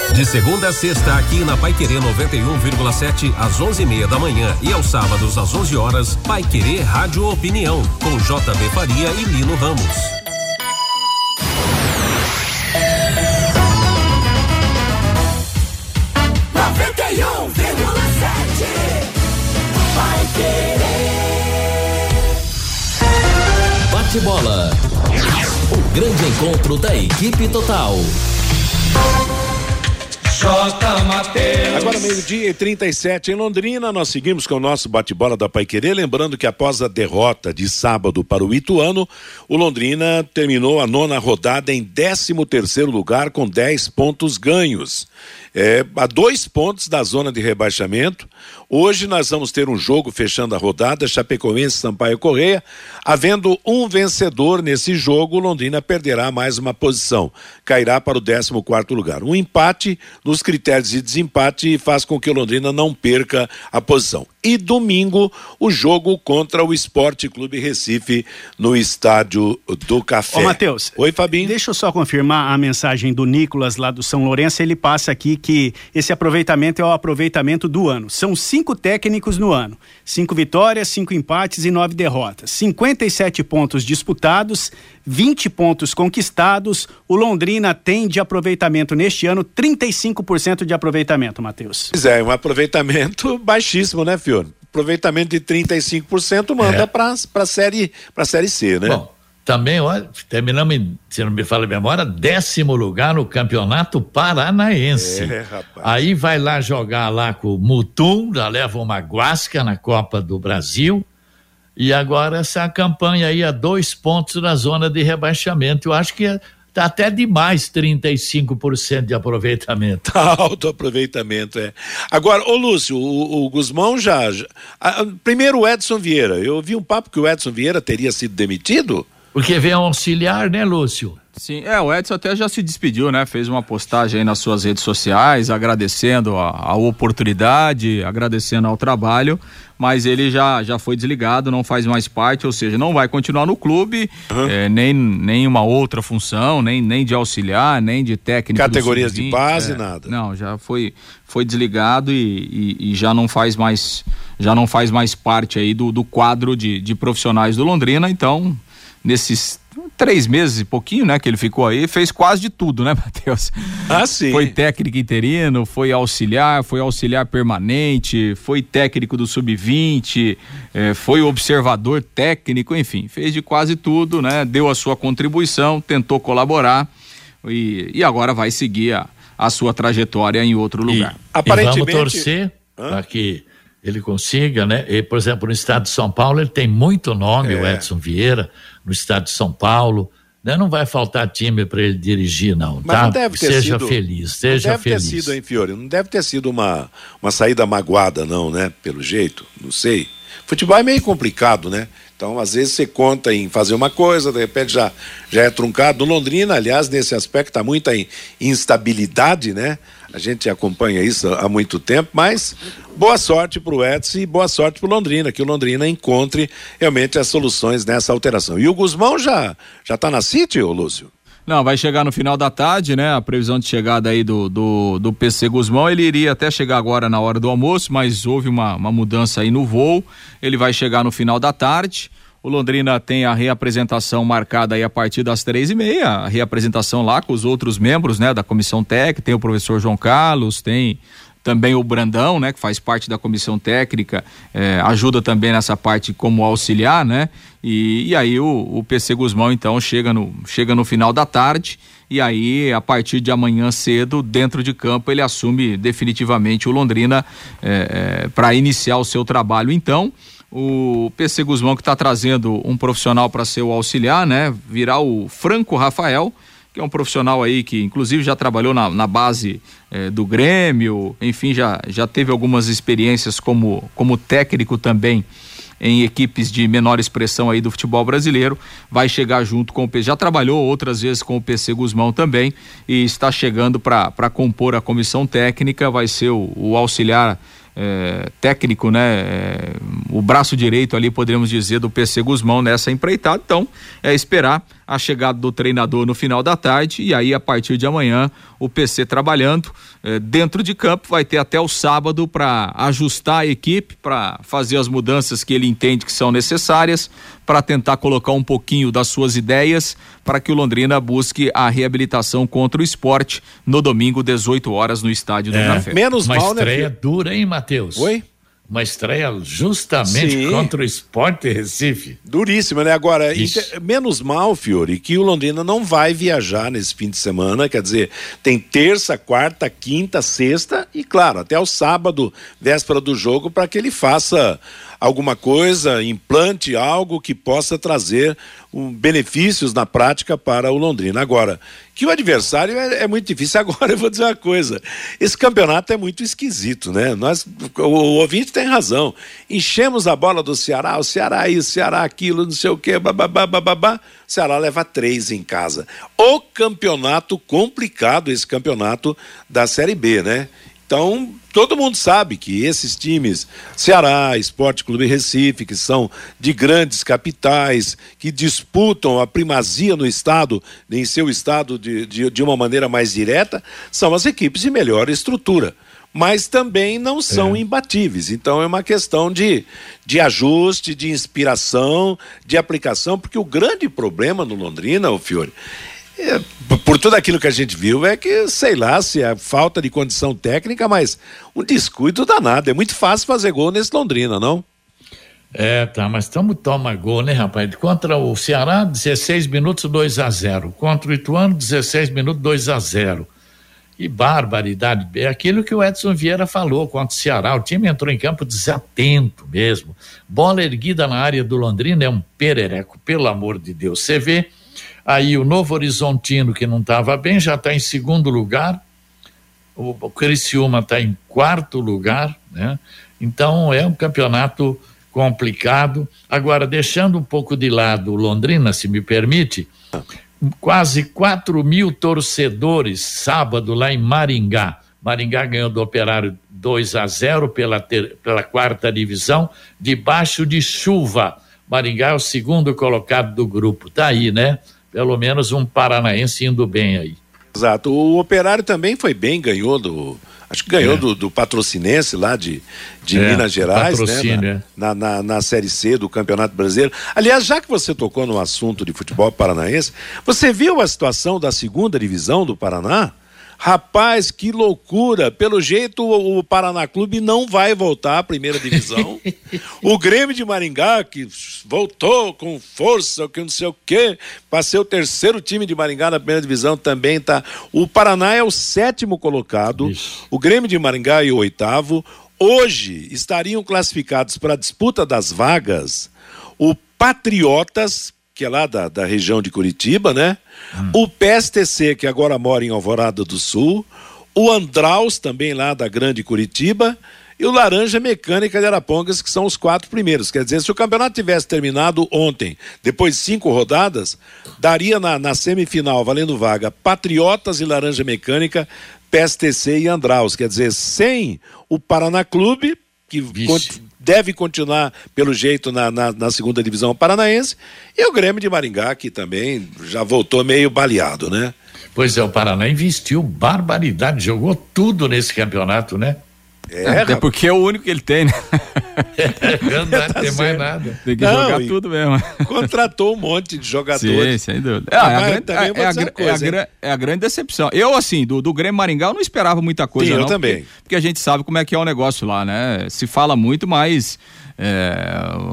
De segunda a sexta, aqui na Pai Querer 91,7 às 11:30 da manhã e aos sábados às 11 horas, Pai Querer Rádio Opinião com JB Faria e Lino Ramos. Bate bola. O grande encontro da equipe total. J. Mateus. Agora, meio-dia e 37 em Londrina, nós seguimos com o nosso bate-bola da Paiquerê. Lembrando que após a derrota de sábado para o Ituano, o Londrina terminou a nona rodada em 13 terceiro lugar com 10 pontos ganhos. É, a dois pontos da zona de rebaixamento. Hoje nós vamos ter um jogo fechando a rodada, Chapecoense Sampaio Correia. Havendo um vencedor nesse jogo, Londrina perderá mais uma posição, cairá para o 14 quarto lugar. Um empate nos critérios de desempate faz com que Londrina não perca a posição. E domingo, o jogo contra o Esporte Clube Recife no Estádio do Café. Ô, Matheus. Oi, Fabinho. Deixa eu só confirmar a mensagem do Nicolas lá do São Lourenço. Ele passa aqui que esse aproveitamento é o aproveitamento do ano. São cinco técnicos no ano: cinco vitórias, cinco empates e nove derrotas. 57 pontos disputados, 20 pontos conquistados. O Londrina tem de aproveitamento neste ano 35% de aproveitamento, Matheus. Pois é, um aproveitamento baixíssimo, né, Fiore? Aproveitamento de 35% manda É. para a série, pra série C, né? Bom, também, olha, terminamos, em, se não me fala a memória, décimo lugar no Campeonato Paranaense. É, rapaz. Aí vai lá jogar lá com o Mutum, já leva uma guasca na Copa do Brasil. E agora essa campanha aí a dois pontos na zona de rebaixamento. Eu acho que é- tá até demais 35% de aproveitamento. Tá alto aproveitamento, é. Agora, ô Lúcio, o, o Guzmão já. já- ah, primeiro o Edson Vieira. Eu vi um papo que o Edson Vieira teria sido demitido. Porque vem um auxiliar, né, Lúcio? Sim, é, o Edson até já se despediu, né? Fez uma postagem aí nas suas redes sociais, agradecendo a, a oportunidade, agradecendo ao trabalho, mas ele já, já foi desligado, não faz mais parte, ou seja, não vai continuar no clube, eh, nem, nem uma outra função, nem, nem de auxiliar, nem de técnico. Categorias de sub-20, base, é, nada. Não, já foi, foi desligado e, e- e já não faz mais, já não faz mais parte aí do, do quadro de, de profissionais do Londrina, então nesses três meses e pouquinho, né, que ele ficou aí, fez quase de tudo, né, Matheus? Ah, sim. Foi técnico interino, foi auxiliar, foi auxiliar permanente, foi técnico do sub-20, eh, foi observador técnico, enfim, fez de quase tudo, né? Deu a sua contribuição, tentou colaborar e, e agora vai seguir a, a sua trajetória em outro lugar. E vamos torcer para que ele consiga, né? E, por exemplo, no estado de São Paulo, ele tem muito nome, o É. Edson Vieira, no estado de São Paulo. Né? Não vai faltar time para ele dirigir, não, Mas tá? não deve ter seja sido. feliz, seja não deve feliz. ter sido, hein, Fiore? Não deve ter sido uma, uma saída magoada, não, né? Pelo jeito, não sei. Futebol é meio complicado, né? Então, às vezes você conta em fazer uma coisa, de repente já, já é truncado. No Londrina, aliás, nesse aspecto, há muita in- instabilidade, né? A gente acompanha isso há muito tempo, mas boa sorte para o Edson e boa sorte para o Londrina, que o Londrina encontre realmente as soluções nessa alteração. E o Guzmão já já está na City, ô Lúcio? Não, vai chegar no final da tarde, né? A previsão de chegada aí do, do, do PC Guzmão, ele iria até chegar agora na hora do almoço, mas houve uma, uma mudança aí no voo. Ele vai chegar no final da tarde. O Londrina tem a reapresentação marcada aí a partir das três e meia, a reapresentação lá com os outros membros, né, da comissão técnica, tem o professor João Carlos, tem também o Brandão, né, que faz parte da comissão técnica, eh, ajuda também nessa parte como auxiliar, né, e, e aí o, o PC Guzmão então chega no, chega no final da tarde. E aí a partir de amanhã cedo, dentro de campo, ele assume definitivamente o Londrina para iniciar o seu trabalho. Então, o PC Guzmão que está trazendo um profissional para ser o auxiliar, né, virar o Franco Rafael, que é um profissional aí que inclusive já trabalhou na, na base eh, do Grêmio, enfim, já, já teve algumas experiências como, como técnico também em equipes de menor expressão aí do futebol brasileiro, vai chegar junto com o PC, já trabalhou outras vezes com o PC Guzmão também e está chegando para compor a comissão técnica, vai ser o, o auxiliar eh, técnico, né? eh, o braço direito ali, poderíamos dizer, do PC Guzmão nessa empreitada. Então, é esperar a chegada do treinador no final da tarde e aí, a partir de amanhã, o PC trabalhando dentro de campo. Vai ter até o sábado para ajustar a equipe, para fazer as mudanças que ele entende que são necessárias, para tentar colocar um pouquinho das suas ideias para que o Londrina busque a reabilitação contra o esporte no domingo, 18 horas, no estádio do Café. Uma estreia dura, hein, Matheus? Oi? Uma estreia justamente Sim. contra o Sport Recife. Duríssima, né? Agora, Isso. inte- menos mal, Fiore, que o Londrina não vai viajar nesse fim de semana. Quer dizer, tem terça, quarta, quinta, sexta e, claro, até o sábado, véspera do jogo, para que ele faça alguma coisa, implante algo que possa trazer um, benefícios na prática para o Londrina. Agora, que o adversário é, é muito difícil. Agora eu vou dizer uma coisa: esse campeonato é muito esquisito, né? Nós, o, o ouvinte tem razão. Enchemos a bola do Ceará, o Ceará isso, Ceará aquilo, não sei o quê, bababá, bababá. O Ceará leva três em casa. O campeonato complicado, esse campeonato da Série B, né? Então, todo mundo sabe que esses times, Ceará, Esporte Clube Recife, que são de grandes capitais, que disputam a primazia no estado, em seu estado de, de, de uma maneira mais direta, são as equipes de melhor estrutura. Mas também não são imbatíveis. Então é uma questão de, de ajuste, de inspiração, de aplicação, porque o grande problema no Londrina, o Fiore, é, por tudo aquilo que a gente viu, é que, sei lá, se é falta de condição técnica, mas um descuido danado. É muito fácil fazer gol nesse Londrina, não? É, tá, mas estamos toma gol, né, rapaz? Contra o Ceará, 16 minutos, 2 a 0 Contra o Ituano, 16 minutos, 2 a 0 Que barbaridade. É aquilo que o Edson Vieira falou contra o Ceará. O time entrou em campo desatento mesmo. Bola erguida na área do Londrina é um perereco, pelo amor de Deus. Você vê aí o Novo Horizontino, que não estava bem, já está em segundo lugar. O, o Criciúma está em quarto lugar, né? Então é um campeonato complicado. Agora, deixando um pouco de lado Londrina, se me permite, quase 4 mil torcedores sábado lá em Maringá. Maringá ganhou do Operário 2 a 0 pela, ter- pela quarta divisão, debaixo de chuva. Maringá é o segundo colocado do grupo. Tá aí, né? Pelo menos um paranaense indo bem aí. Exato. O Operário também foi bem, ganhou do. Acho que ganhou É. do, do patrocinense lá de, de É, Minas Gerais, né? é. Na, na, na, na Série C do Campeonato Brasileiro. Aliás, já que você tocou no assunto de futebol paranaense, você viu a situação da segunda divisão do Paraná? Rapaz, que loucura! Pelo jeito, o, Paraná Clube não vai voltar à primeira divisão. o Grêmio de Maringá, que voltou com força, que não sei o quê, para ser o terceiro time de Maringá na primeira divisão também tá. O Paraná é o sétimo colocado, o Grêmio de Maringá é o oitavo. Hoje estariam classificados para a disputa das vagas o Patriotas, que é lá da, da região de Curitiba, né? O PSTC, que agora mora em Alvorada do Sul, o Andraus, também lá da Grande Curitiba, e o Laranja Mecânica de Arapongas, que são os quatro primeiros. Quer dizer, se o campeonato tivesse terminado ontem, depois de cinco rodadas, daria na, na semifinal, valendo vaga, Patriotas e Laranja Mecânica, PSTC e Andraus. Quer dizer, sem o Paraná Clube, que con- deve continuar, pelo jeito, na, na, na segunda divisão paranaense, e o Grêmio de Maringá, que também já voltou meio baleado, né? Pois é, o Paraná investiu barbaridade, jogou tudo nesse campeonato, né? É, Até porque é o único que ele tem, né? não dá, tem mais nada. Tem que Não, jogar tudo mesmo. Contratou um monte de Sim, jogadores. sem dúvida. Ah, Ah, é, a mas grande, também eu vou é, a, é a é grande decepção. Eu, assim, do, do Grêmio Maringá, eu não esperava muita coisa, Sim, eu não. também. Porque, porque a gente sabe como é que é o negócio lá, né? Se fala muito, mas é,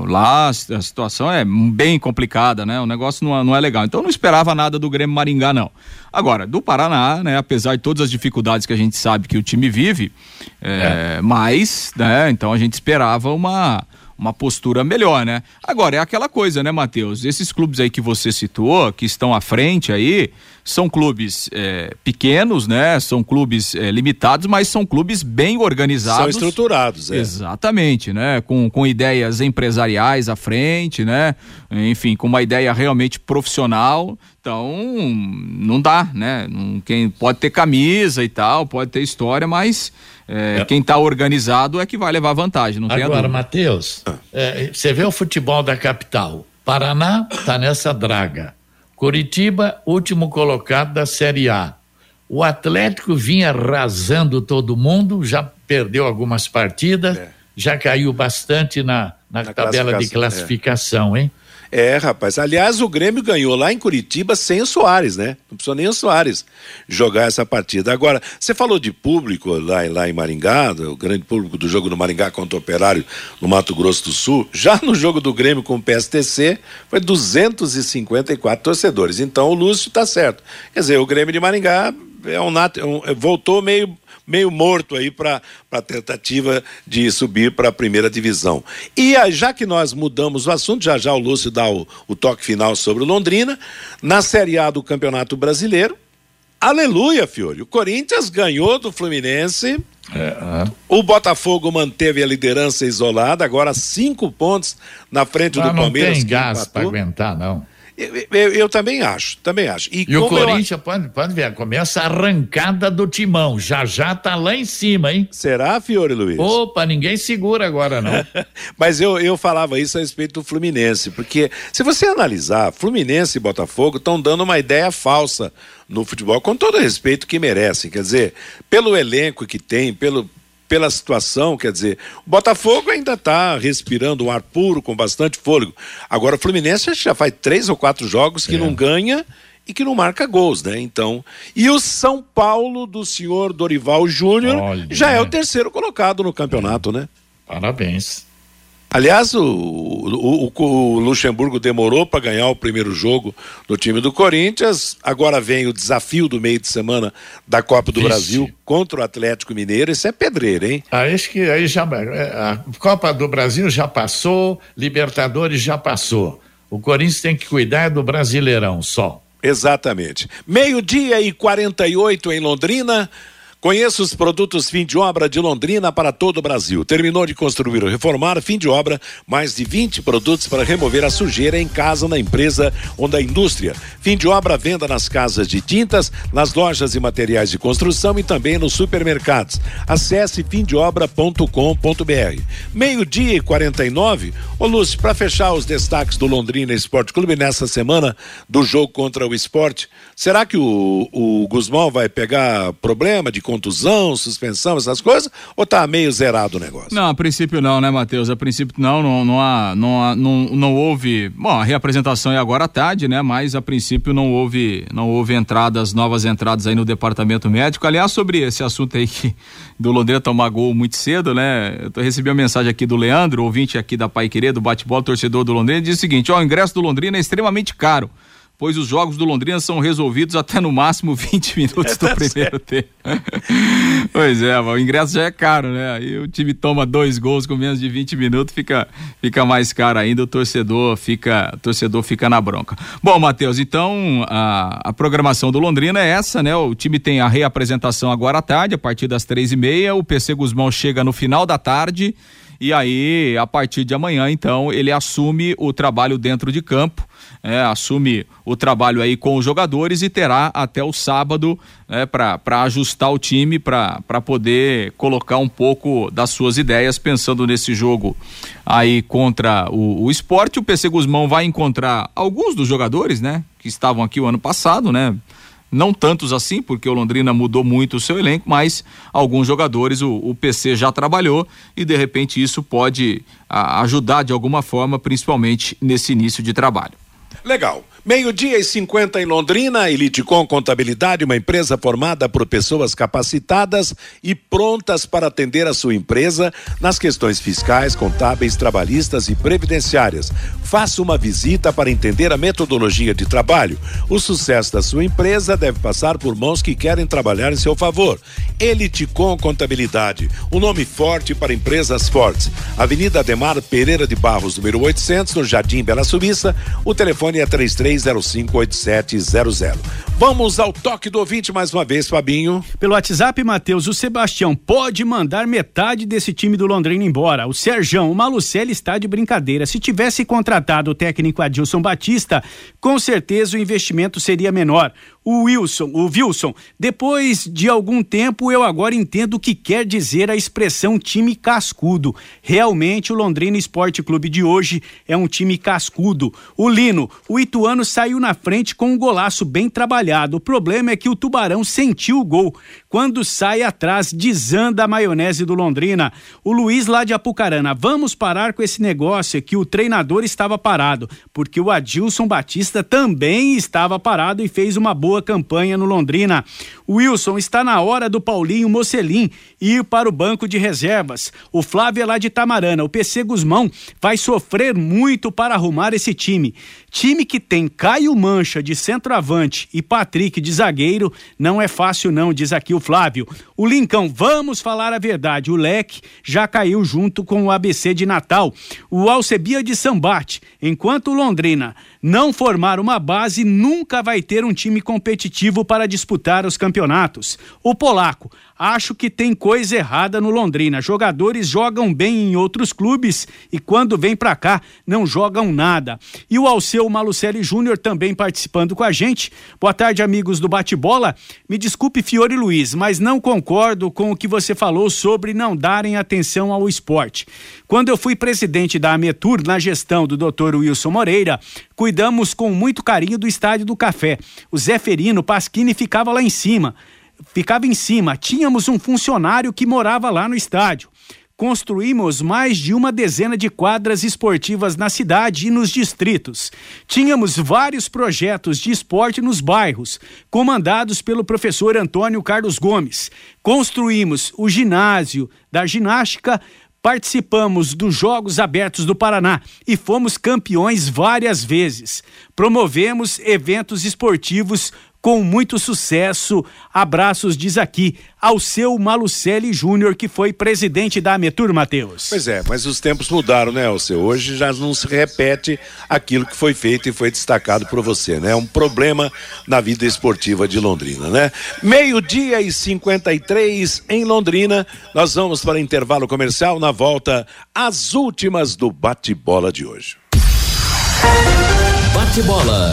lá a situação é bem complicada, né? O negócio não, é- não é legal. Então eu não esperava nada do Grêmio Maringá, não. Agora, do Paraná, né? Apesar de todas as dificuldades que a gente sabe que o time vive, é, mas, né? Então a gente esperava uma uma postura melhor, né? Agora, é aquela coisa, né, Matheus? Esses clubes aí que você citou, que estão à frente aí, são clubes é, pequenos, né? São clubes é, limitados, mas são clubes bem organizados. São estruturados, é. Exatamente, né? Com, com ideias empresariais à frente, né? Enfim, com uma ideia realmente profissional. Então, não dá, né? Quem pode ter camisa e tal, pode ter história, mas é, quem está organizado é que vai levar vantagem, não Agora. Matheus, é, você vê o futebol da capital. Paraná está nessa draga. Curitiba, último colocado da Série A. O Atlético vinha arrasando todo mundo, já perdeu algumas partidas, já caiu bastante na, na, tabela de classificação, classificação, hein? É, rapaz. Aliás, o Grêmio ganhou lá em Curitiba sem o Soares, né? Não precisou nem o Soares jogar essa partida. Agora, você falou de público lá, lá em Maringá, o grande público do jogo do Maringá contra o Operário no Mato Grosso do Sul. Já no jogo do Grêmio com o PSTC, foi 254 torcedores. Então o Lúcio tá certo. Quer dizer, o Grêmio de Maringá é um, é um- voltou meio meio morto aí para a tentativa de subir para a primeira divisão. E já que nós mudamos o assunto, já já o Lúcio dá o, o toque final sobre o Londrina, na Série A do Campeonato Brasileiro, aleluia, Fiore, o Corinthians ganhou do Fluminense, o Botafogo manteve a liderança isolada, agora cinco pontos na frente do não Palmeiras. tem que gás para aguentar, não. Eu, eu- eu também acho, também acho. E o como eu- Corinthians, pode, pode ver, começa a arrancada do timão. Já já tá lá em cima, hein? Será, Fiore Luiz? Opa, ninguém segura agora, não. Mas eu, eu falava isso a respeito do Fluminense, porque se você analisar, Fluminense e Botafogo estão dando uma ideia falsa no futebol, com todo o respeito que merecem. Quer dizer, pelo elenco que tem, pelo, pela situação, quer dizer, o Botafogo ainda está respirando um ar puro, com bastante fôlego. Agora, o Fluminense já faz três ou quatro jogos que não ganha e que não marca gols, né? Então, e o São Paulo do senhor Dorival Júnior já é o terceiro colocado no campeonato, né? Parabéns. Aliás, o, o, o- Luxemburgo demorou para ganhar o primeiro jogo do time do Corinthians. Agora vem o desafio do meio de semana da Copa do Vixe. Brasil contra o Atlético Mineiro. Isso é pedreiro, hein? Aí acho que aí já é, a Copa do Brasil já passou, Libertadores já passou. O Corinthians tem que cuidar do Brasileirão só. Exatamente. Meio-dia e 48 em Londrina. Conheça os produtos fim de obra de Londrina para todo o Brasil. Terminou de construir ou reformar, fim de obra, mais de 20 produtos para remover a sujeira em casa, na empresa ou na indústria. Fim de obra, venda nas casas de tintas, nas lojas e materiais de construção e também nos supermercados. Acesse fimdeobra.com.br. Meio-dia e 49. Ô Lúcio, para fechar os destaques do Londrina Esporte Clube nessa semana do jogo contra o esporte, será que o, o Guzmão vai pegar problema de contusão, suspensão, essas coisas? Ou tá meio zerado o negócio? Não, a princípio não, né, Matheus? A princípio não, não, não, há, não, há- não, não houve. Bom, a reapresentação é agora à tarde, né? Mas a princípio não houve, não houve entradas, novas entradas aí no departamento médico. Aliás, sobre esse assunto aí que, do Londrina tomar gol muito cedo, né? Eu recebi uma mensagem aqui do Leandro, ouvinte aqui da Pai Querer, do bate-bola, torcedor do Londrina, diz o seguinte: ó, o ingresso do Londrina é extremamente caro. Pois os jogos do Londrina são resolvidos até no máximo 20 minutos do primeiro tempo. Pois é, o ingresso já é caro, né? Aí o time toma dois gols com menos de 20 minutos, fica, fica mais caro ainda, o torcedor fica, o torcedor fica na bronca. Bom, Matheus, então a, a programação do Londrina é essa, né? O time tem a reapresentação agora à tarde, a partir das três e meia, o PC Guzmão chega no final da tarde e aí, a partir de amanhã, então, ele assume o trabalho dentro de campo, é, assume o trabalho aí com os jogadores e terá até o sábado né, para ajustar o time, para poder colocar um pouco das suas ideias, pensando nesse jogo aí contra o, o esporte. O PC Guzmão vai encontrar alguns dos jogadores, né, que estavam aqui o ano passado, né? não tantos assim, porque o Londrina mudou muito o seu elenco, mas alguns jogadores o, o PC já trabalhou e de repente isso pode a, ajudar de alguma forma, principalmente nesse início de trabalho. Legal. Meio-dia e 50 em Londrina, Elitecom Contabilidade, uma empresa formada por pessoas capacitadas e prontas para atender a sua empresa nas questões fiscais, contábeis, trabalhistas e previdenciárias. Faça uma visita para entender a metodologia de trabalho. O sucesso da sua empresa deve passar por mãos que querem trabalhar em seu favor. Elitecom Contabilidade, um nome forte para empresas fortes. Avenida Ademar Pereira de Barros, número 800, no Jardim Bela Suíça. O telefone é 33058700. Vamos ao toque do ouvinte mais uma vez, Fabinho. Pelo WhatsApp, Matheus, o Sebastião pode mandar metade desse time do Londrina embora. O Serjão, o Malucelli está de brincadeira. Se tivesse contratado o técnico Adilson Batista, com certeza o investimento seria menor. O Wilson, o Wilson, depois de algum tempo eu agora entendo o que quer dizer a expressão time cascudo. Realmente o Londrina Esporte Clube de hoje é um time cascudo. O Lino, o Ituano Ituano saiu na frente com um golaço bem trabalhado. O problema é que o Tubarão sentiu o gol. Quando sai atrás, desanda a maionese do Londrina. O Luiz lá de Apucarana, vamos parar com esse negócio que o treinador estava parado, porque o Adilson Batista também estava parado e fez uma boa campanha no Londrina. Wilson, está na hora do Paulinho Mocelin ir para o banco de reservas. O Flávio é lá de Tamarana. O PC Guzmão vai sofrer muito para arrumar esse time. Time que tem Caio Mancha de centroavante e Patrick de zagueiro não é fácil não, diz aqui o Flávio. O Lincão, vamos falar a verdade, o Leque já caiu junto com o ABC de Natal. O Alcebia de Sambate, enquanto o Londrina não formar uma base, nunca vai ter um time competitivo para disputar os campeonatos. O Polaco, acho que tem coisa errada no Londrina. Jogadores jogam bem em outros clubes e quando vem para cá não jogam nada. E o Alceu Malucelli Júnior também participando com a gente. Boa tarde, amigos do Bate-Bola. Me desculpe, Fiore Luiz, mas não concordo com o que você falou sobre não darem atenção ao esporte. Quando eu fui presidente da Ametur na gestão do Dr. Wilson Moreira, cuidamos com muito carinho do Estádio do Café. O Zé Ferino Pasquini ficava lá em cima. Ficava em cima. Tínhamos um funcionário que morava lá no estádio. Construímos mais de uma dezena de quadras esportivas na cidade e nos distritos. Tínhamos vários projetos de esporte nos bairros, comandados pelo professor Antônio Carlos Gomes. Construímos o ginásio da ginástica Participamos dos Jogos Abertos do Paraná e fomos campeões várias vezes. Promovemos eventos esportivos com muito sucesso. Abraços, diz aqui, ao seu Malucelli Júnior, que foi presidente da Ametur, Matheus. Pois é, mas os tempos mudaram, né, Alceu? Hoje já não se repete aquilo que foi feito e foi destacado por você, né? É um problema na vida esportiva de Londrina, né? Meio-dia e 53 em Londrina. Nós vamos para intervalo comercial. Na volta, as últimas do bate-bola de hoje. Bate-bola.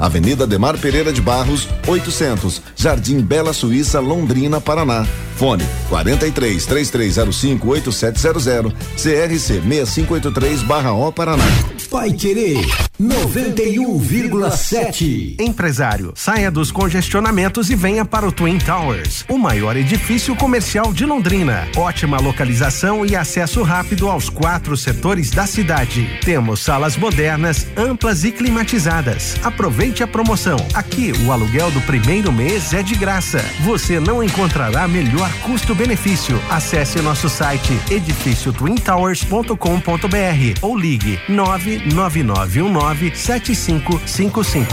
Avenida Demar Pereira de Barros, 800, Jardim Bela Suíça, Londrina, Paraná. Fone 43 3305 8700, CRC 6583/O Paraná. Vai querer 91,7. Empresário, saia dos congestionamentos e venha para o Twin Towers, o maior edifício comercial de Londrina. Ótima localização e acesso rápido aos quatro setores da cidade. Temos salas modernas, amplas e climatizadas. Aproveite a promoção. Aqui o aluguel do primeiro mês é de graça. Você não encontrará melhor custo-benefício. Acesse nosso site edifíciotwintowers.com.br ou ligue 999197555.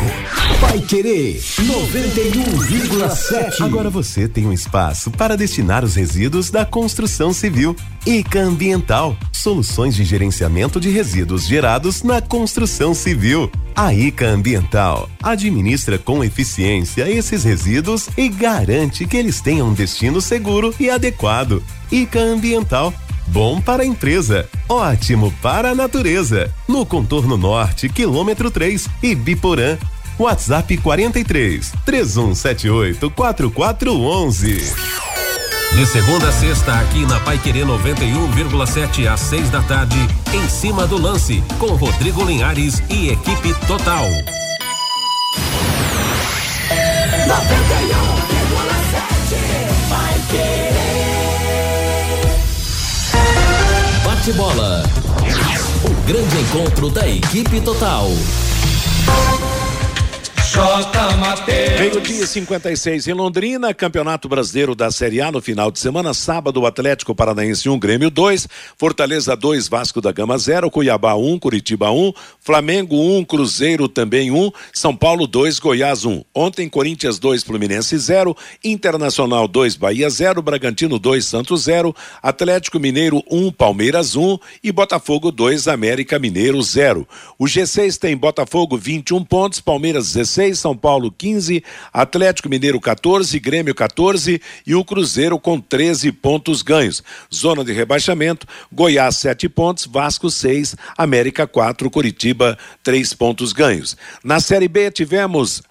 Vai querer 91,7. Agora você tem um espaço para destinar os resíduos da construção civil. ICA Ambiental, soluções de gerenciamento de resíduos gerados na construção civil. A ICA Ambiental administra com eficiência esses resíduos e garante que eles tenham um destino seguro e adequado. ICA Ambiental Bom para a empresa, ótimo para a natureza. No contorno norte, quilômetro 3 e Biporã. WhatsApp 43 3178 4411. De segunda a sexta, aqui na Pai Querer 91,7 às 6 da tarde, em cima do lance, com Rodrigo Linhares e equipe total. 91,7 vai querer. Bate-bola. O grande encontro da equipe total. Meio-dia e 56 em Londrina, Campeonato Brasileiro da Série A no final de semana, sábado, Atlético Paranaense 1, Grêmio 2, Fortaleza 2, Vasco da Gama 0, Cuiabá 1, Curitiba 1, Flamengo 1, Cruzeiro também 1, São Paulo 2, Goiás 1. Ontem, Corinthians 2, Fluminense 0, Internacional 2, Bahia 0, Bragantino 2, Santos 0, Atlético Mineiro 1, Palmeiras 1 e Botafogo 2, América Mineiro 0. O G6 tem Botafogo 21 pontos, Palmeiras 16, São Paulo 15, Atlético Mineiro 14, Grêmio 14 e o Cruzeiro com 13 pontos ganhos. Zona de rebaixamento: Goiás 7 pontos, Vasco 6, América 4, Curitiba 3 pontos ganhos. Na Série B tivemos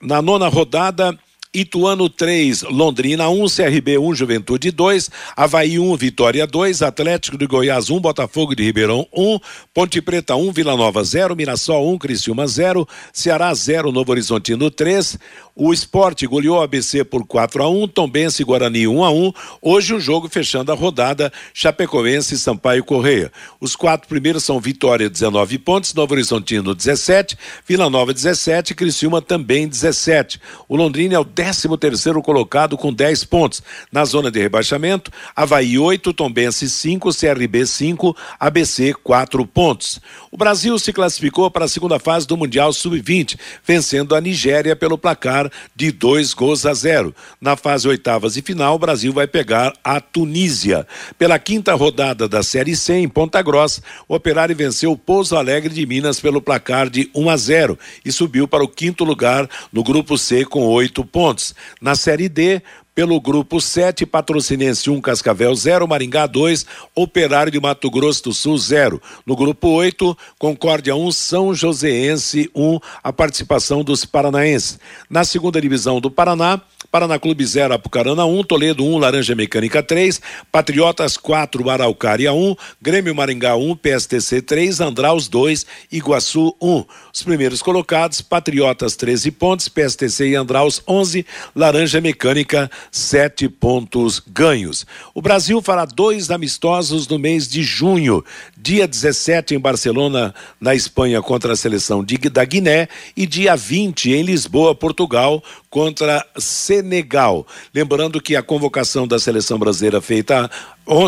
na nona rodada Ituano 3, Londrina 1, CRB 1, Juventude 2, Havaí 1, Vitória 2, Atlético de Goiás 1, Botafogo de Ribeirão 1, Ponte Preta 1, Vila Nova 0, Mirassol 1, Criciúma 0, Ceará 0, Novo Horizontino 3, o Esporte goleou ABC por 4 a 1, Tombense e Guarani 1 a 1. Hoje o um jogo fechando a rodada Chapecoense e Sampaio Correia. Os quatro primeiros são Vitória 19 pontos, Novo Horizontino 17, Vila Nova 17, Criciúma também 17. O Londrina é o 10 13º colocado com 10 pontos. Na zona de rebaixamento, Havaí 8, Tombense 5, CRB 5, ABC 4 pontos. O Brasil se classificou para a segunda fase do Mundial Sub-20, vencendo a Nigéria pelo placar de 2 gols a 0. Na fase oitavas e final, o Brasil vai pegar a Tunísia. Pela quinta rodada da Série C em Ponta Grossa, o Operário venceu o Pouso Alegre de Minas pelo placar de 1 a 0 e subiu para o quinto lugar no grupo C com 8 pontos. Na Série D, pelo grupo 7, Patrocinense 1, Cascavel 0, Maringá 2, Operário de Mato Grosso do Sul 0. No grupo 8, Concórdia 1, São Joséense 1, a participação dos paranaenses. Na segunda divisão do Paraná, Paraná Clube 0, Apucarana 1, Toledo 1, Laranja Mecânica 3, Patriotas 4, Araucária 1, Grêmio Maringá 1, PSTC 3, Andraus 2, Iguaçu 1. Os primeiros colocados, Patriotas 13 pontos, PSTC e Andraus 11, Laranja Mecânica 7 pontos ganhos. O Brasil fará dois amistosos no mês de junho, dia 17 em Barcelona, na Espanha, contra a seleção de, da Guiné, e dia 20 em Lisboa, Portugal, contra Senegal. Lembrando que a convocação da seleção brasileira feita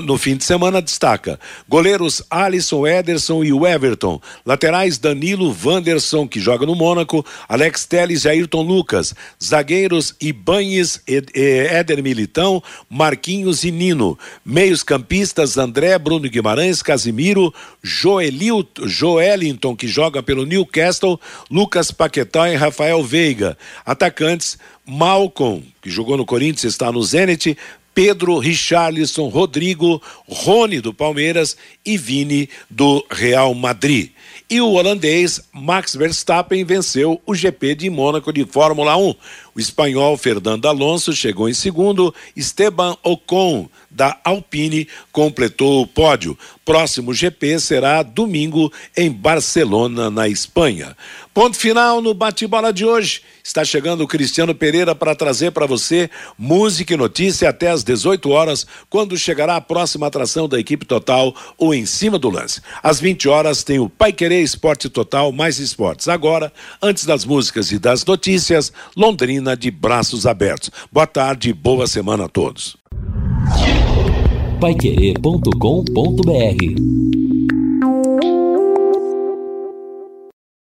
no fim de semana destaca goleiros Alisson, Ederson e Everton, laterais Danilo, Wanderson que joga no Mônaco, Alex Teles e Ayrton Lucas, zagueiros Ibanes, Éder Militão, Marquinhos e Nino, meios campistas André, Bruno Guimarães, Casimiro, Joelil, Joelinton que joga pelo Newcastle, Lucas Paquetá e Rafael Veiga, atacantes Malcolm, que jogou no Corinthians, está no Zenit, Pedro, Richarlison, Rodrigo, Rony do Palmeiras e Vini do Real Madrid. E o holandês Max Verstappen venceu o GP de Mônaco de Fórmula 1. O espanhol Fernando Alonso chegou em segundo, Esteban Ocon da Alpine completou o pódio. Próximo GP será domingo em Barcelona, na Espanha. Ponto final no bate-bola de hoje. Está chegando o Cristiano Pereira para trazer para você música e notícia até às 18 horas, quando chegará a próxima atração da equipe total, o Em Cima do Lance. Às 20 horas tem o Pai Querer Esporte Total mais esportes. Agora, antes das músicas e das notícias, Londrina de braços abertos. Boa tarde boa semana a todos. Paiquerê.com.br